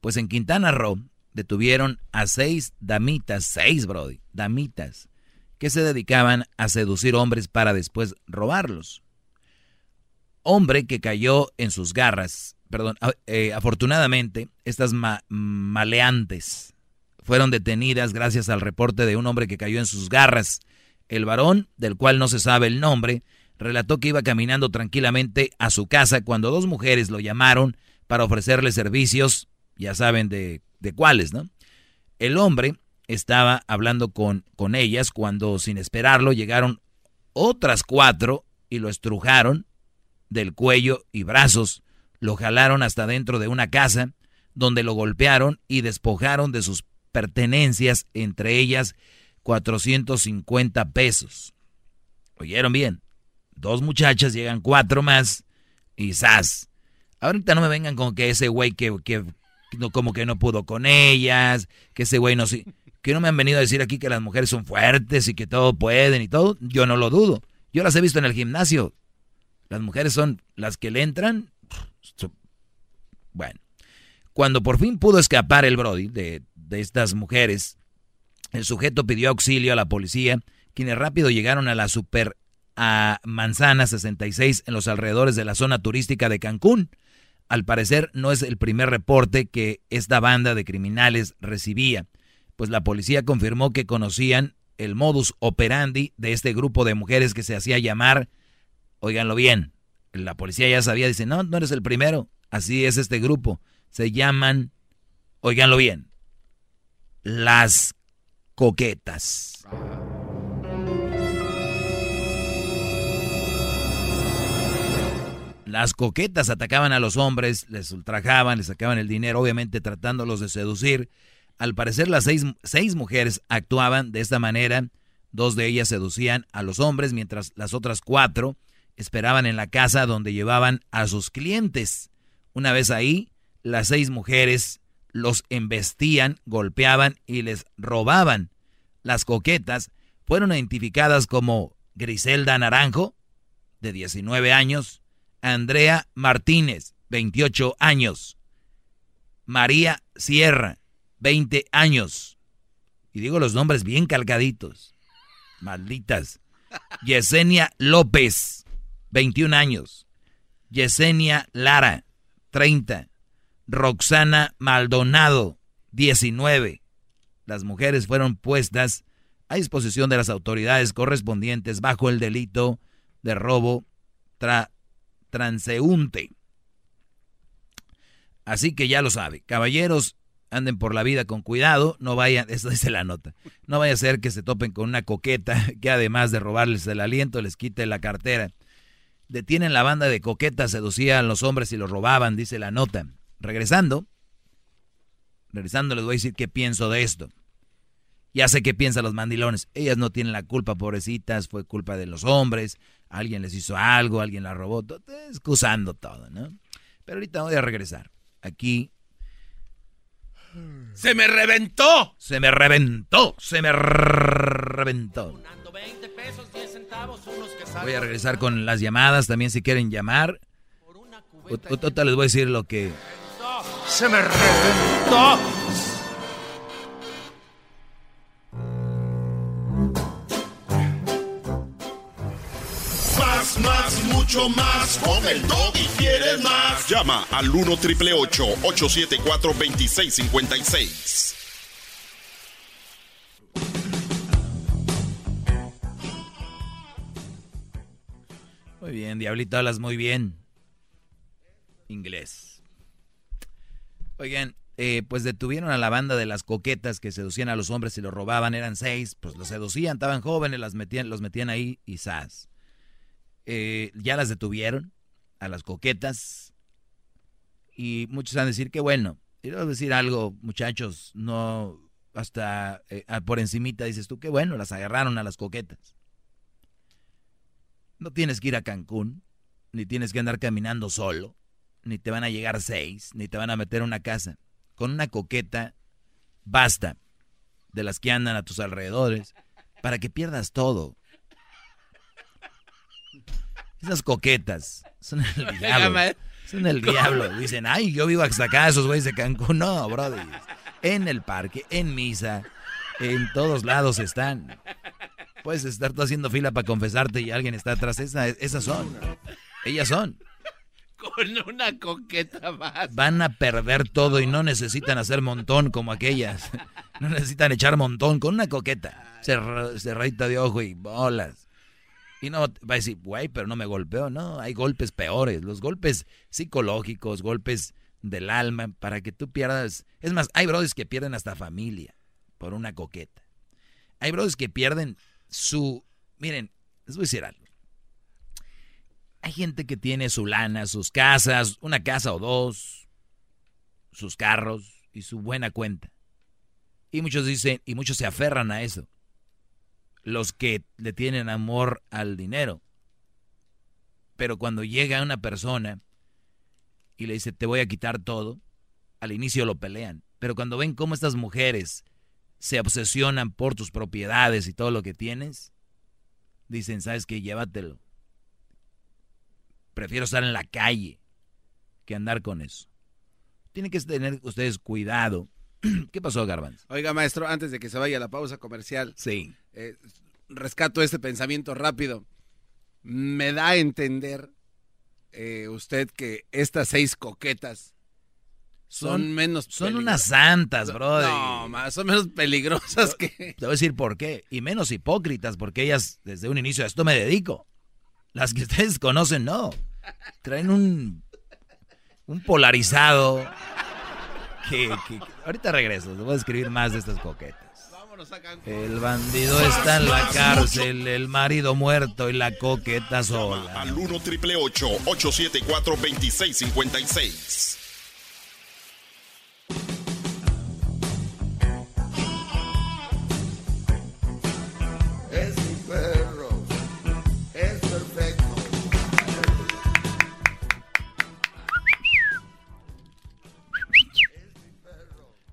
Pues en Quintana Roo detuvieron a seis damitas, seis, Brody, damitas, que se dedicaban a seducir hombres para después robarlos. Hombre que cayó en sus garras, perdón, eh, afortunadamente, estas ma- maleantes fueron detenidas gracias al reporte de un hombre que cayó en sus garras. El varón, del cual no se sabe el nombre, relató que iba caminando tranquilamente a su casa cuando dos mujeres lo llamaron para ofrecerle servicios, ya saben de, de cuáles, ¿no? El hombre estaba hablando con, con ellas cuando, sin esperarlo, llegaron otras cuatro y lo estrujaron del cuello y brazos, lo jalaron hasta dentro de una casa, donde lo golpearon y despojaron de sus pertenencias, entre ellas 450 pesos. ¿Oyeron bien? Dos muchachas, llegan cuatro más y ¡zas! Ahorita no me vengan con que ese güey que, que no, como que no pudo con ellas, que ese güey no que no me han venido a decir aquí que las mujeres son fuertes y que todo pueden y todo. Yo no lo dudo. Yo las he visto en el gimnasio. Las mujeres son las que le entran. Bueno, cuando por fin pudo escapar el Brody de, de estas mujeres, el sujeto pidió auxilio a la policía, quienes rápido llegaron a la super a Manzana 66 en los alrededores de la zona turística de Cancún. Al parecer no es el primer reporte que esta banda de criminales recibía, pues la policía confirmó que conocían el modus operandi de este grupo de mujeres que se hacía llamar, óiganlo bien, la policía ya sabía, dice, no, no eres el primero, así es este grupo, se llaman, óiganlo bien, las coquetas. Las coquetas atacaban a los hombres, les ultrajaban, les sacaban el dinero, obviamente tratándolos de seducir. Al parecer las seis, seis mujeres actuaban de esta manera Dos de ellas seducían a los hombres mientras las otras cuatro esperaban en la casa donde llevaban a sus clientes. Una vez ahí, las seis mujeres los embestían, golpeaban y les robaban. Las coquetas fueron identificadas como Griselda Naranjo, de 19 años, Andrea Martínez, 28 años, María Sierra, 20 años. Y digo los nombres bien calcaditos. Malditas. Yesenia López, 21 años. Yesenia Lara, 30. Roxana Maldonado, 19. Las mujeres fueron puestas a disposición de las autoridades correspondientes bajo el delito de robo transeúnte. Así que ya lo sabe, caballeros, anden por la vida con cuidado, no vayan, esto dice la nota, no vaya a ser que se topen con una coqueta que además de robarles el aliento les quite la cartera. Detienen la banda de coquetas, seducían a los hombres y los robaban, dice la nota. Regresando, regresando les voy a decir qué pienso de esto. Ya sé qué piensan los mandilones. Ellas no tienen la culpa, pobrecitas, fue culpa de los hombres. Alguien les hizo algo, alguien la robó. Excusando todo, ¿no? Pero ahorita voy a regresar. Aquí. ¡Se me reventó! Se me reventó, se me reventó. Voy a regresar con las llamadas también si quieren llamar. Ahorita les voy a decir lo que... ¡Se me reventó! Más, más, mucho más. Con el y quieres más. Llama al 1 triple 874 2656. Muy bien, Diablito, hablas muy bien. Inglés. Oigan, eh, pues detuvieron a la banda de las coquetas que seducían a los hombres y los robaban. Eran seis, pues los seducían, estaban jóvenes, las metían, los metían ahí y zas. Eh, ya las detuvieron, a las coquetas. Y muchos van a decir que bueno. Y decir algo, muchachos, no hasta eh, por encimita dices tú, que bueno, las agarraron a las coquetas. No tienes que ir a Cancún, ni tienes que andar caminando solo, ni te van a llegar seis, ni te van a meter a una casa. Con una coqueta basta de las que andan a tus alrededores para que pierdas todo. Esas coquetas son el diablo. Son el diablo. Dicen, ay, yo vivo hasta acá, esos güeyes de Cancún. No, brother. En el parque, en misa, en todos lados están. Puedes estar tú haciendo fila para confesarte y alguien está atrás. esas son. Ellas son. Con una coqueta más. Van a perder todo y no necesitan hacer montón como aquellas. No necesitan echar montón con una coqueta. Cerradita de ojo y bolas. Y no va a decir, güey, pero no me golpeó. No, hay golpes peores. Los golpes psicológicos, golpes del alma, para que tú pierdas. Es más, hay brothers que pierden hasta familia por una coqueta. Hay brothers que pierden su... Miren, les voy a decir algo. Hay gente que tiene su lana, sus casas, una casa o dos, sus carros y su buena cuenta. Y muchos dicen, y muchos se aferran a eso. Los que le tienen amor al dinero. Pero cuando llega una persona y le dice, te voy a quitar todo, al inicio lo pelean. Pero cuando ven cómo estas mujeres se obsesionan por tus propiedades y todo lo que tienes, dicen, ¿sabes qué? Llévatelo. Prefiero estar en la calle que andar con eso. Tienen que tener ustedes cuidado. ¿Qué pasó, Garbanz? Oiga, maestro, antes de que se vaya a la pausa comercial. Sí. Eh, rescato este pensamiento rápido. Me da a entender eh, usted que estas seis coquetas son, menos son unas santas, brother. No, más, son menos peligrosas que. Te voy a decir por qué. Y menos hipócritas, porque ellas desde un inicio a esto me dedico. Las que ustedes conocen, no. Traen un. un polarizado. Que, ahorita regreso, les voy a escribir más de estas coquetas. El bandido está en la cárcel, el marido muerto y la coqueta sola. Al 1 triple 874 2656.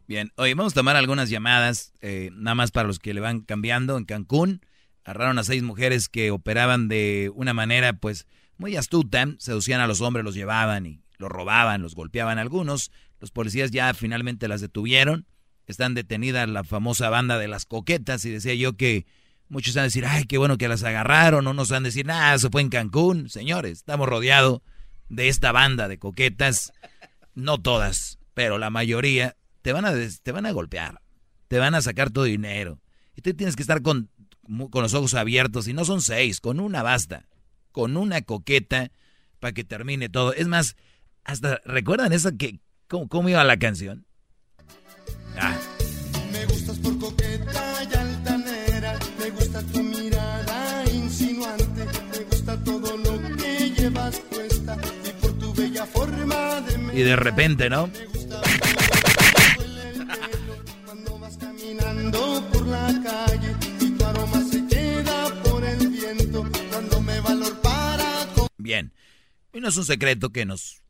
Bien, hoy vamos a tomar algunas llamadas, eh, nada más para los que le van cambiando. En Cancún agarraron a seis mujeres que operaban de una manera, pues, muy astuta. Seducían a los hombres, los llevaban y los robaban, los golpeaban algunos. Los policías ya finalmente las detuvieron. Están detenidas la famosa banda de las coquetas y decía yo que muchos van a decir, ay, qué bueno que las agarraron, o nos van a decir, nada, eso fue en Cancún. Señores, estamos rodeados de esta banda de coquetas, no todas, pero la mayoría te van a, te van a golpear, te van a sacar tu dinero. Y tú tienes que estar con, con los ojos abiertos, y no son seis, con una basta, con una coqueta para que termine todo. Es más, hasta, ¿recuerdan esa que, cómo, cómo iba la canción? Ah, Me gustas por coqueta y altanera, me gusta tu mirada insinuante, me gusta todo lo que llevas puesta y por tu bella forma de y de repente, ¿no? cuando Bien. Y no es un secreto que nos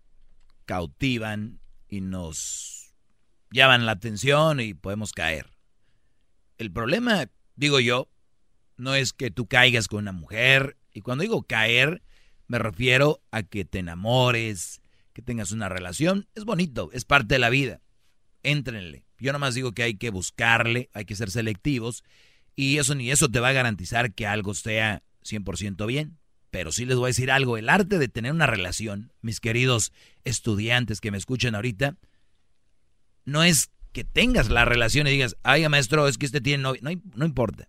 cautivan y nos llaman la atención y podemos caer. El problema, digo yo, no es que tú caigas con una mujer. Y cuando digo caer, me refiero a que te enamores, que tengas una relación. Es bonito, es parte de la vida. Éntrenle. Yo nomás digo que hay que buscarle, hay que ser selectivos. Y eso ni eso te va a garantizar que algo sea 100% bien. Pero sí les voy a decir algo, el arte de tener una relación, mis queridos estudiantes que me escuchan ahorita, no es que tengas la relación y digas, ay maestro, es que este tiene novio. No, no importa.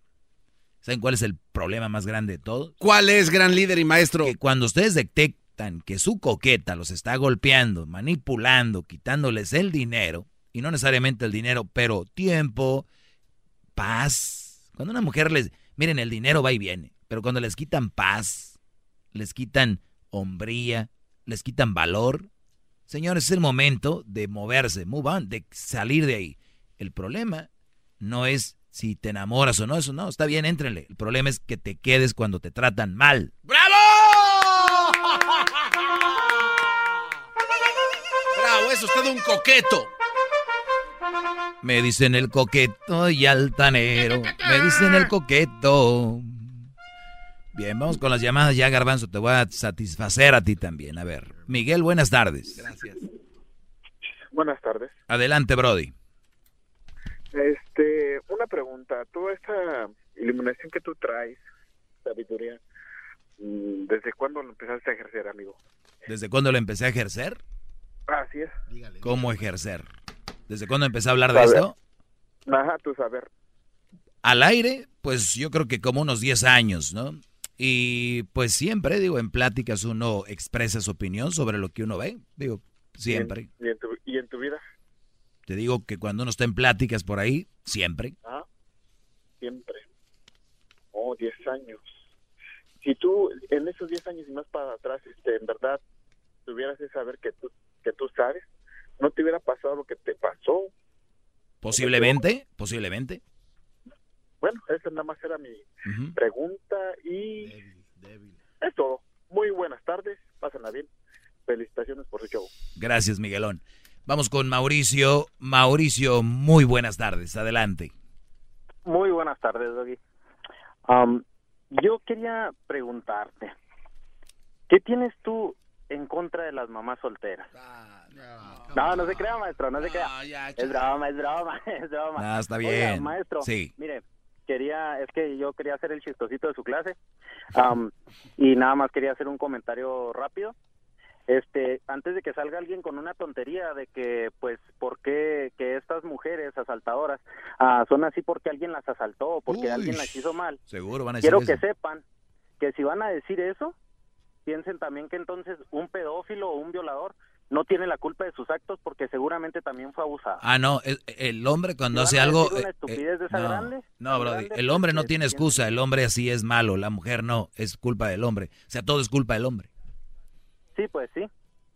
¿Saben cuál es el problema más grande de todo? ¿Cuál es, gran líder y maestro? Que cuando ustedes detectan que su coqueta los está golpeando, manipulando, quitándoles el dinero, y no necesariamente el dinero, pero tiempo, paz. Cuando una mujer les, miren, el dinero va y viene, pero cuando les quitan paz, les quitan hombría, les quitan valor, señores, es el momento de moverse, move on, de salir de ahí. El problema no es si te enamoras o no, eso no, está bien, éntrenle. El problema es que te quedes cuando te tratan mal. Bravo, es usted un coqueto. Me dicen el coqueto y altanero. Me dicen el coqueto. Bien, vamos con las llamadas ya, Garbanzo. Te voy a satisfacer a ti también. A ver, Miguel, buenas tardes. Gracias. Buenas tardes. Adelante, Brody. Este, una pregunta. Toda esa iluminación que tú traes, sabiduría, mm, ¿desde cuándo lo empezaste a ejercer, amigo? ¿Desde cuándo lo empecé a ejercer? Así es. ¿Cómo ejercer? ¿Desde cuándo empecé a hablar de Saber. esto? Ajá, tu saber. Al aire, pues yo creo que como unos 10 años, ¿no? Y pues siempre, digo, en pláticas uno expresa su opinión sobre lo que uno ve. Digo, siempre. ¿Y en, y en tu, y en tu vida? Te digo que cuando uno está en pláticas por ahí, siempre. Ah, siempre. Oh, 10 años. Si tú, en esos 10 años y más para atrás, este, en verdad, tuvieras ese saber que tú, que tú sabes, no te hubiera pasado lo que te pasó. Posiblemente, posiblemente. Bueno, esa nada más era mi pregunta y es todo. Muy buenas tardes, pásenla bien. Felicitaciones por su show. Gracias, Miguelón. Vamos con Mauricio. Mauricio, muy buenas tardes. Adelante. Muy buenas tardes, Doggy. Yo quería preguntarte, ¿qué tienes tú en contra de las mamás solteras? No, no se crea, maestro, no se crea. es broma, es broma, es broma. Ah, está Oiga, bien. maestro, Sí. mire, quería, es que yo quería hacer el chistosito de su clase y nada más quería hacer un comentario rápido. Este, antes de que salga alguien con una tontería de que, pues, ¿por qué que estas mujeres asaltadoras ah, son así porque alguien las asaltó o porque Uy, alguien las hizo mal? Seguro van a decir Quiero eso. que sepan que si van a decir eso, piensen también que entonces un pedófilo o un violador no tiene la culpa de sus actos porque seguramente también fue abusado. Ah, no, el, el hombre cuando hace algo... una eh, estupidez de esa no, grande, no, grande, el hombre no tiene excusa, el hombre así es malo, la mujer no, es culpa del hombre. O sea, todo es culpa del hombre. Sí, pues sí.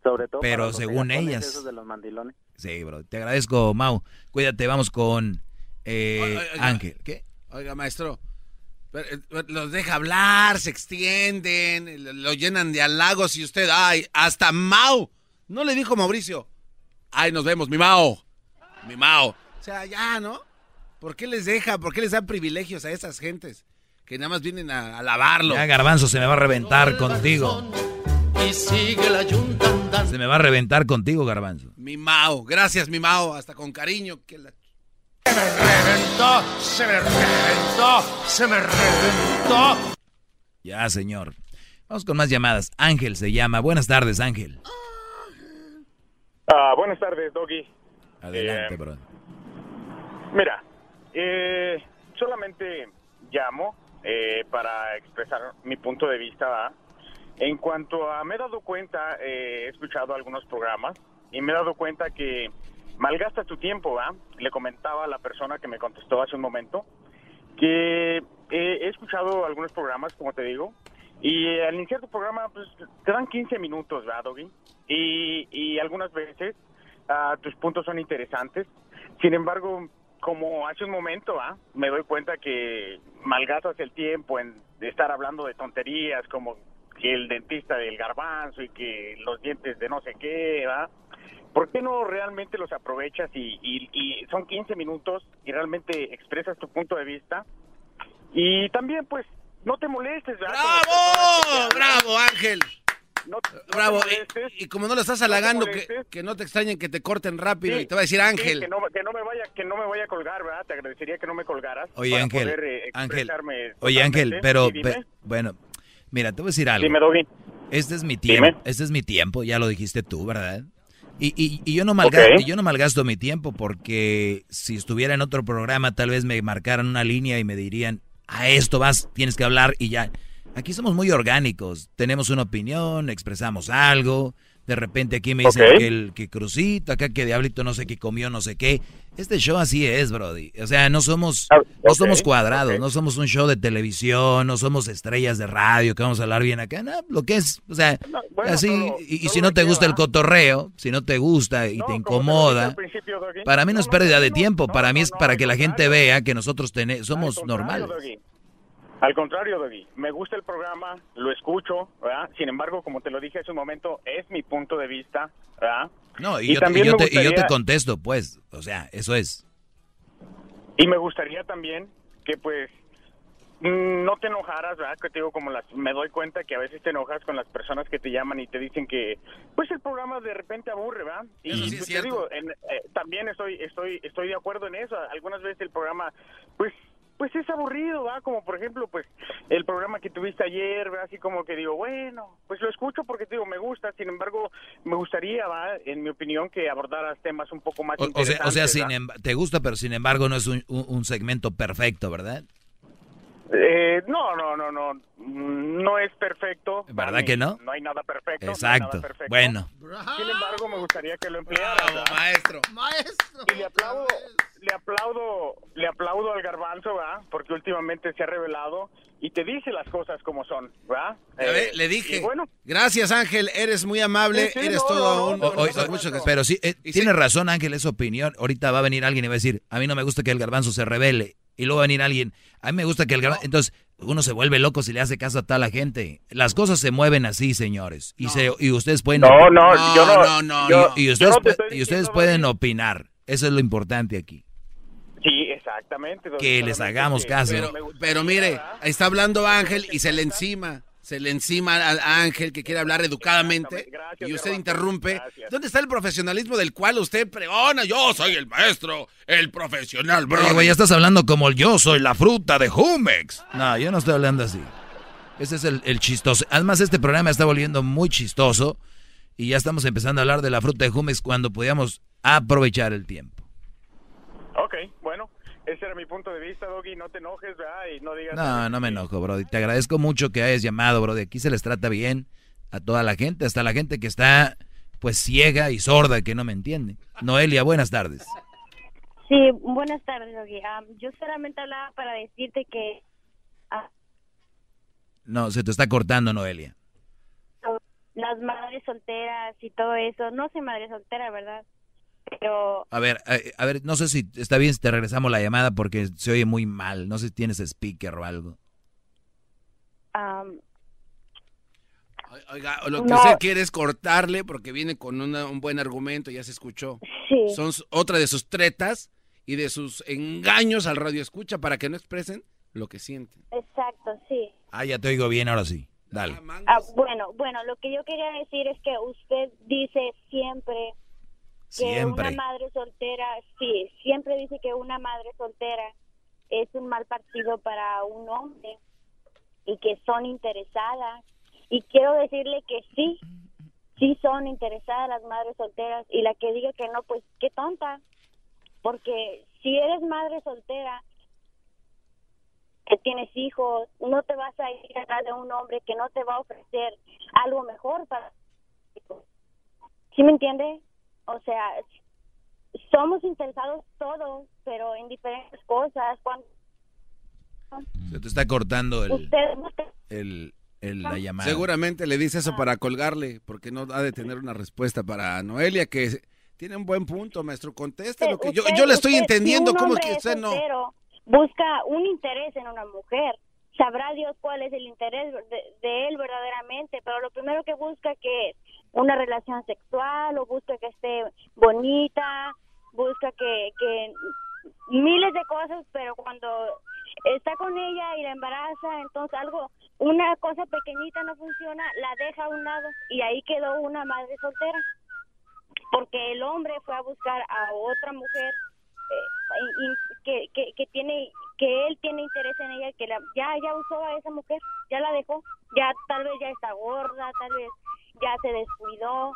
Sobre todo Pero para según ellas. esos de los mandilones. Sí, bro. Te agradezco, Mau. Cuídate, vamos con eh, Oiga, oiga. Ángel. ¿Qué? Oiga, maestro, eh, los deja hablar, se extienden, lo- lo llenan de halagos y usted, ay, hasta Mao. No le dijo Mauricio. Ay, nos vemos, mi Mao. Mi Mao. O sea, ya, ¿no? ¿Por qué les deja? ¿Por qué les dan privilegios a esas gentes? Que nada más vienen a, a lavarlo. Ya, Garbanzo, se me va a reventar contigo. Y sigue la yunta andando. Se me va a reventar contigo, Garbanzo. Mi Mao, gracias mi Mao, hasta con cariño. Que la... Se me reventó, se me reventó, se me reventó. Ya, señor. Vamos con más llamadas. Ángel se llama. Buenas tardes, Ángel. Ah, buenas tardes, Doggy. Adelante, Eh, bro. Mira, eh, solamente llamo eh, para expresar mi punto de vista. En cuanto a, me he dado cuenta, eh, he escuchado algunos programas y me he dado cuenta que malgasta tu tiempo, ¿va? Le comentaba a la persona que me contestó hace un momento que eh, he escuchado algunos programas, como te digo, y al iniciar tu programa, pues te dan 15 minutos, ¿verdad, Doggy? Y, y algunas veces ah, tus puntos son interesantes. Sin embargo, como hace un momento, ¿ah? me doy cuenta que malgastas el tiempo en estar hablando de tonterías como que el dentista del garbanzo y que los dientes de no sé qué, ¿va? ¿Por qué no realmente los aprovechas y, y- y son 15 minutos y realmente expresas tu punto de vista? Y también, pues, no te molestes, ¿verdad? ¡Bravo! ¡Bravo, Ángel! No, Bravo. te Y-. Y, como no lo estás No halagando, que, molestes. que no te extrañen que te corten rápido Sí, y te va a decir sí, Ángel. que, no, que no me vaya, que no me vaya a colgar, ¿verdad? Te agradecería que no me colgaras. Oye, para Ángel, poder, eh, Ángel, Oye, Ángel, pero, Sí, pe- bueno, mira, te voy a decir algo. Dime, Doggy. Este es mi tiempo, Dime. este es mi tiempo, ya lo dijiste tú, ¿verdad? Y, y- y yo no malgasto, yo no malgasto mi tiempo porque si estuviera en otro programa tal vez me marcaran una línea y me dirían, a esto vas, tienes que hablar y ya. Aquí somos muy orgánicos, tenemos una opinión, expresamos algo, de repente aquí me dicen que el que crucito, acá que diablito no sé qué comió, no sé qué. Este show así es, Brody. O sea, no somos, no Ah, ok, somos cuadrados, no somos un show de televisión, no somos estrellas de radio que vamos a hablar bien acá. No, lo que es, o sea, bueno, así, y, si no te gusta el cotorreo, si no te gusta y te incomoda, para mí no es pérdida de tiempo, para mí es para que la gente vea que nosotros somos normales. Al contrario, Doggy, me gusta el programa, lo escucho, ¿verdad? Sin embargo, como te lo dije hace un momento, es mi punto de vista, ¿verdad? No, y, yo, y también yo te, y yo te gustaría- contesto, pues, o sea, eso es. Y me gustaría también que, pues, mm, no te enojaras, ¿verdad? Que te digo, como las, me doy cuenta que a veces te enojas con las personas que te llaman y te dicen que, pues, el programa de repente aburre, ¿verdad? Y sí pues, te digo, en- eh, también estoy, estoy, estoy de acuerdo en eso. Algunas veces el programa, pues, pues es aburrido, ¿va? Como por ejemplo, pues el programa que tuviste ayer, ¿va? Así como que digo, bueno, pues lo escucho porque te digo, me gusta. Sin embargo, me gustaría, ¿va? En mi opinión, que abordaras temas un poco más O, o sea, o sea interesantes, sin ¿va? em- te gusta, pero sin embargo no es un, un- un segmento perfecto, ¿verdad? Eh, no, no, no, no, mm, no es perfecto. ¿Verdad que no? No hay nada perfecto. no Exacto. nada perfecto. Bueno. Sin embargo, me gustaría que lo emplearas. maestro. Maestro. Y le aplaudo, le aplaudo, le aplaudo al garbanzo, ¿va? Porque últimamente se ha revelado y te dice las cosas como son, ¿va? Ya ve, Eh, le dije. bueno, Gracias, Ángel. Eres muy amable. Sí, sí, eres no, todo no, un. pero sí, eh, tiene sí. razón Ángel, es opinión. Ahorita va a venir alguien y va a decir, a mí no me gusta que el garbanzo se revele. Y luego va a venir alguien, a mí me gusta que el garbanzo... Entonces, uno se vuelve loco si le hace caso a toda la gente. Las cosas se mueven así, señores. Y, se, y ustedes pueden... No, no, yo no- no, yo- y, yo ustedes, estoy y ustedes pueden opinar. Eso es lo importante aquí. sí, exactamente. Que les hagamos caso. pero Pero, mire, está hablando Ángel y se le encima. Se le encima al Ángel que quiere hablar educadamente. Gracias, y usted interrumpe. Gracias. ¿Dónde está el profesionalismo del cual usted pregona? Yo soy el maestro, el profesional, bro. Oye, güey, ya estás hablando como el yo soy la fruta de Jumex. No, yo no estoy hablando así. Ese es el, el chistoso. Además, este programa está volviendo muy chistoso y ya estamos empezando a hablar de la fruta de Jumex cuando podíamos aprovechar el tiempo. Ok, bueno, ese era mi punto de vista, Doggy. No te enojes, ¿verdad? Y no digas... No, no me enojo, Brody. Te agradezco mucho que hayas llamado, Brody. Aquí se les trata bien a toda la gente, hasta la gente que está pues ciega y sorda que no me entiende. Noelia, buenas tardes. Sí, buenas tardes, Doggy. Ah, yo solamente hablaba para decirte que ah, No, se te está cortando, Noelia. las madres solteras y todo eso, no soy madre soltera, ¿verdad? Pero A ver, a, a ver, no sé si está bien si te regresamos la llamada porque se oye muy mal. No sé si tienes speaker o algo. Oiga, lo que No. usted quiere es cortarle porque viene con una- un buen argumento, ya se escuchó. Sí. Son otra de sus tretas y de sus engaños al radio escucha para que no expresen lo que sienten. Exacto, sí. Ah, ya te oigo bien, ahora sí. Dale. Ah, bueno, bueno, lo que yo quería decir es que usted dice siempre que una madre soltera, sí, siempre dice que una madre soltera es un mal partido para un hombre y que son interesadas. Y quiero decirle que sí, sí son interesadas las madres solteras y la que diga que no, pues qué tonta. Porque si eres madre soltera, que tienes hijos, no te vas a ir atrás de un hombre que no te va a ofrecer algo mejor para ¿Sí me entiende? O sea, somos interesados todos, pero en diferentes cosas. Cuando Se te está cortando el, el, el- la llamada. Seguramente le dice eso para colgarle, porque no ha de tener una respuesta para Noelia, que tiene un buen punto, maestro. Conteste lo que yo, Usted- yo le estoy usted, entendiendo. si ¿Cómo es que usted no? Busca un interés en una mujer. Sabrá Dios cuál es el interés de, de él verdaderamente, pero lo primero que busca que es una relación sexual o busca que esté bonita, busca que, que miles de cosas, pero cuando está con ella y la embaraza, entonces algo, una cosa pequeñita no funciona, la deja a un lado y ahí quedó una madre soltera. Porque el hombre fue a buscar a otra mujer que, que, que tiene que él tiene interés en ella que la, ya ya usó a esa mujer ya la dejó ya tal vez ya está gorda tal vez ya se descuidó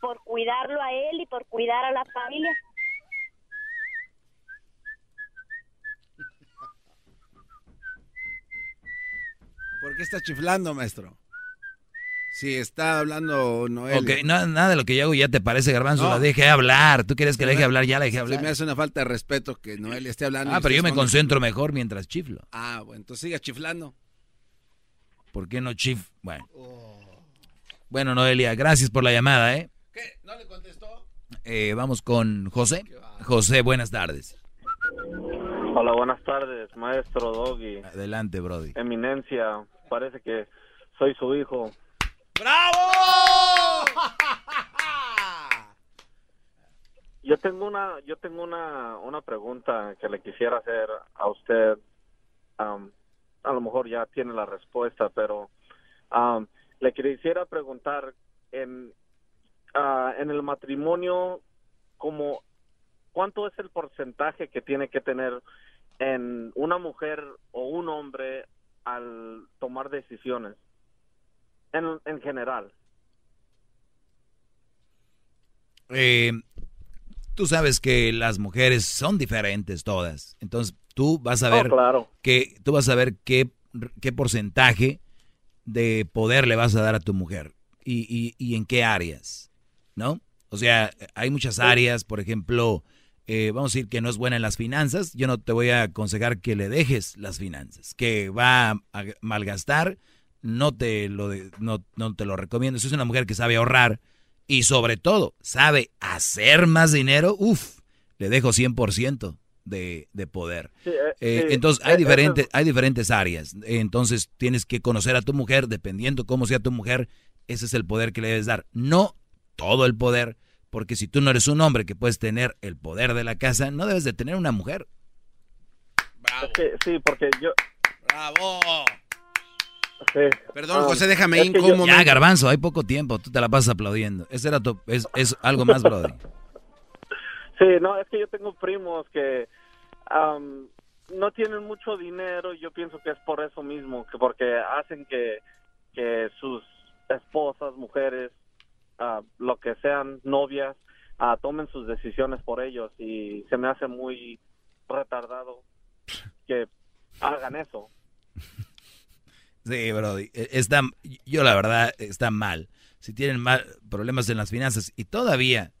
por cuidarlo a él y por cuidar a la familia ¿Por qué está chiflando, maestro? Si está hablando Noelia. Ok, no- nada de lo que yo hago ya te parece, Garbanzo. No. La dejé hablar. ¿Tú quieres que Se la deje me- hablar? Ya la dejé Se hablar. me hace una falta de respeto que Noelia esté hablando. Ah, pero yo me concentro mejor mientras chiflo. Ah, bueno, entonces siga chiflando. ¿Por qué no chif? Bueno. Bueno, Noelia, gracias por la llamada, ¿eh? ¿Qué? ¿No le contestó? Eh, vamos con José. José, buenas tardes. Hola, buenas tardes, maestro Doggy. Adelante, Brody. Eminencia, parece que soy su hijo. ¡Bravo! Yo tengo una, yo tengo una, una pregunta que le quisiera hacer a usted. A lo mejor ya tiene la respuesta, pero le quisiera preguntar en, ah, en el matrimonio, como cuánto es el porcentaje que tiene que tener en una mujer o un hombre al tomar decisiones, en, en general. Eh, tú sabes que las mujeres son diferentes todas. Entonces, tú vas a Oh, ver claro. que tú vas a ver qué, qué porcentaje de poder le vas a dar a tu mujer y, y- y en qué áreas, ¿no? O sea, hay muchas áreas, por ejemplo, eh, vamos a decir que no es buena en las finanzas, yo no te voy a aconsejar que le dejes las finanzas, que va a malgastar, no te lo, de- no, no te lo recomiendo. Si es una mujer que sabe ahorrar y sobre todo sabe hacer más dinero, uff, le dejo 100% de, de poder. Sí, eh, Eh, sí, entonces, eh, hay diferentes, hay diferentes áreas. Entonces, tienes que conocer a tu mujer, dependiendo cómo sea tu mujer, ese es el poder que le debes dar. No todo el poder, porque si tú no eres un hombre que puedes tener el poder de la casa, no debes de tener una mujer. Que, sí, porque yo... ¡Bravo! Sí. Perdón, Ah, José, déjame momento. Ya, garbanzo, hay poco tiempo, tú te la pasas aplaudiendo. Ese era tu, es, es algo más, brother. Sí, no, es que yo tengo primos que no tienen mucho dinero y yo pienso que es por eso mismo, que porque hacen que, que sus esposas, mujeres, ah, lo que sean, novias, ah, tomen sus decisiones por ellos y se me hace muy retardado que hagan eso. Sí, Brody. e- Está, yo la verdad, está mal. Si tienen mal, problemas en las finanzas y todavía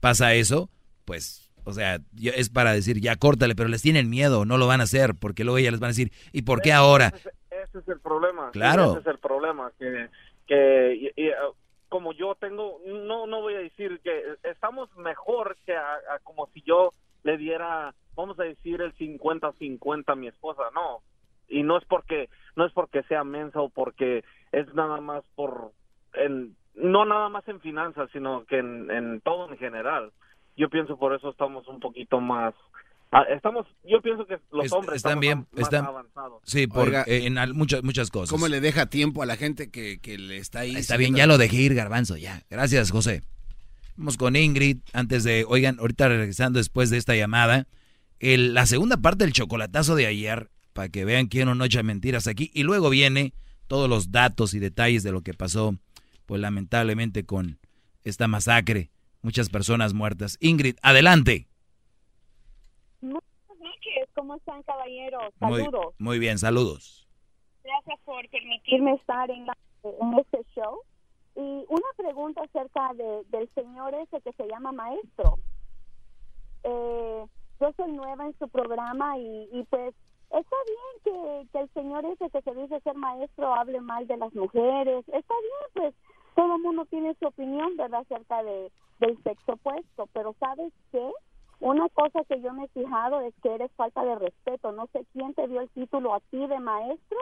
pasa eso, pues, o sea, yo- es para decir, ya córtale, pero les tienen miedo, no lo van a hacer, porque luego ellas les van a decir, ¿y por qué ahora? Ese, ese es el problema. Claro. Ese es el problema. Que, que y- y, uh, como yo tengo, no no voy a decir que estamos mejor que a, a como si yo le diera, vamos a decir, el 50-50 a mi esposa. No. Y no es porque no es porque sea mensa o porque es nada más por en no nada más en finanzas sino que en, en todo en general yo pienso por eso estamos un poquito más ah, estamos yo pienso que los Es- hombres están bien, más están- avanzados. Sí, por, Oiga, eh, en al- muchas, muchas cosas. ¿Cómo le deja tiempo a la gente que, que le está ahí? Está bien, ya lo dejé ir, Garbanzo, ya. Gracias, José. Vamos con Ingrid, antes de, oigan, ahorita regresando después de esta llamada, el- la segunda parte del chocolatazo de ayer, para que vean quién no echa mentiras aquí, y luego viene todos los datos y detalles de lo que pasó, pues lamentablemente con esta masacre, muchas personas muertas. Ingrid, adelante. Buenas noches, ¿cómo están caballeros? Muy, Saludos. muy bien, saludos. Gracias por permitirme estar en, la- en este show. Y una pregunta acerca de, del señor ese que se llama maestro. Eh, yo soy nueva en su programa y, y pues está bien que, el señor ese que se dice ser maestro hable mal de las mujeres. Está bien, pues todo el mundo tiene su opinión, ¿verdad?, acerca de, del sexo opuesto. Pero ¿sabes qué? Una cosa que yo me he fijado es que eres falta de respeto. No sé quién te dio el título a ti de maestro.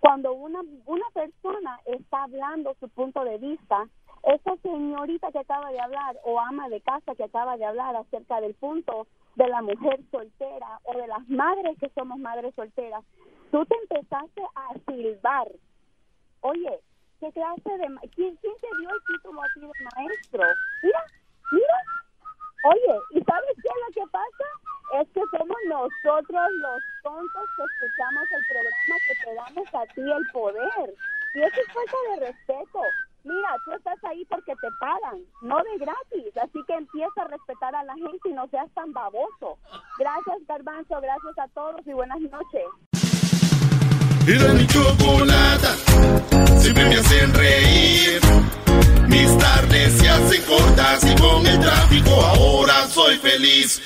Cuando una, una persona está hablando su punto de vista, esa señorita que acaba de hablar o ama de casa que acaba de hablar acerca del punto de la mujer soltera o de las madres que somos madres solteras, tú te empezaste a silbar. Oye, ¿qué clase de... ¿Quién, quién te dio el título a ti de maestro? Mira, mira, Oye, ¿y sabes qué es lo que pasa? Es que somos nosotros los tontos que escuchamos el programa que te damos a ti el poder. Y eso es falta de respeto. Mira, tú estás ahí porque te pagan, no de gratis. Así que empieza a respetar a la gente y no seas tan baboso. Gracias, Garbanzo. Gracias a todos y buenas noches. Mi siempre me hacen reír. Mis tardes se hacen cortas y con el tráfico ahora soy feliz.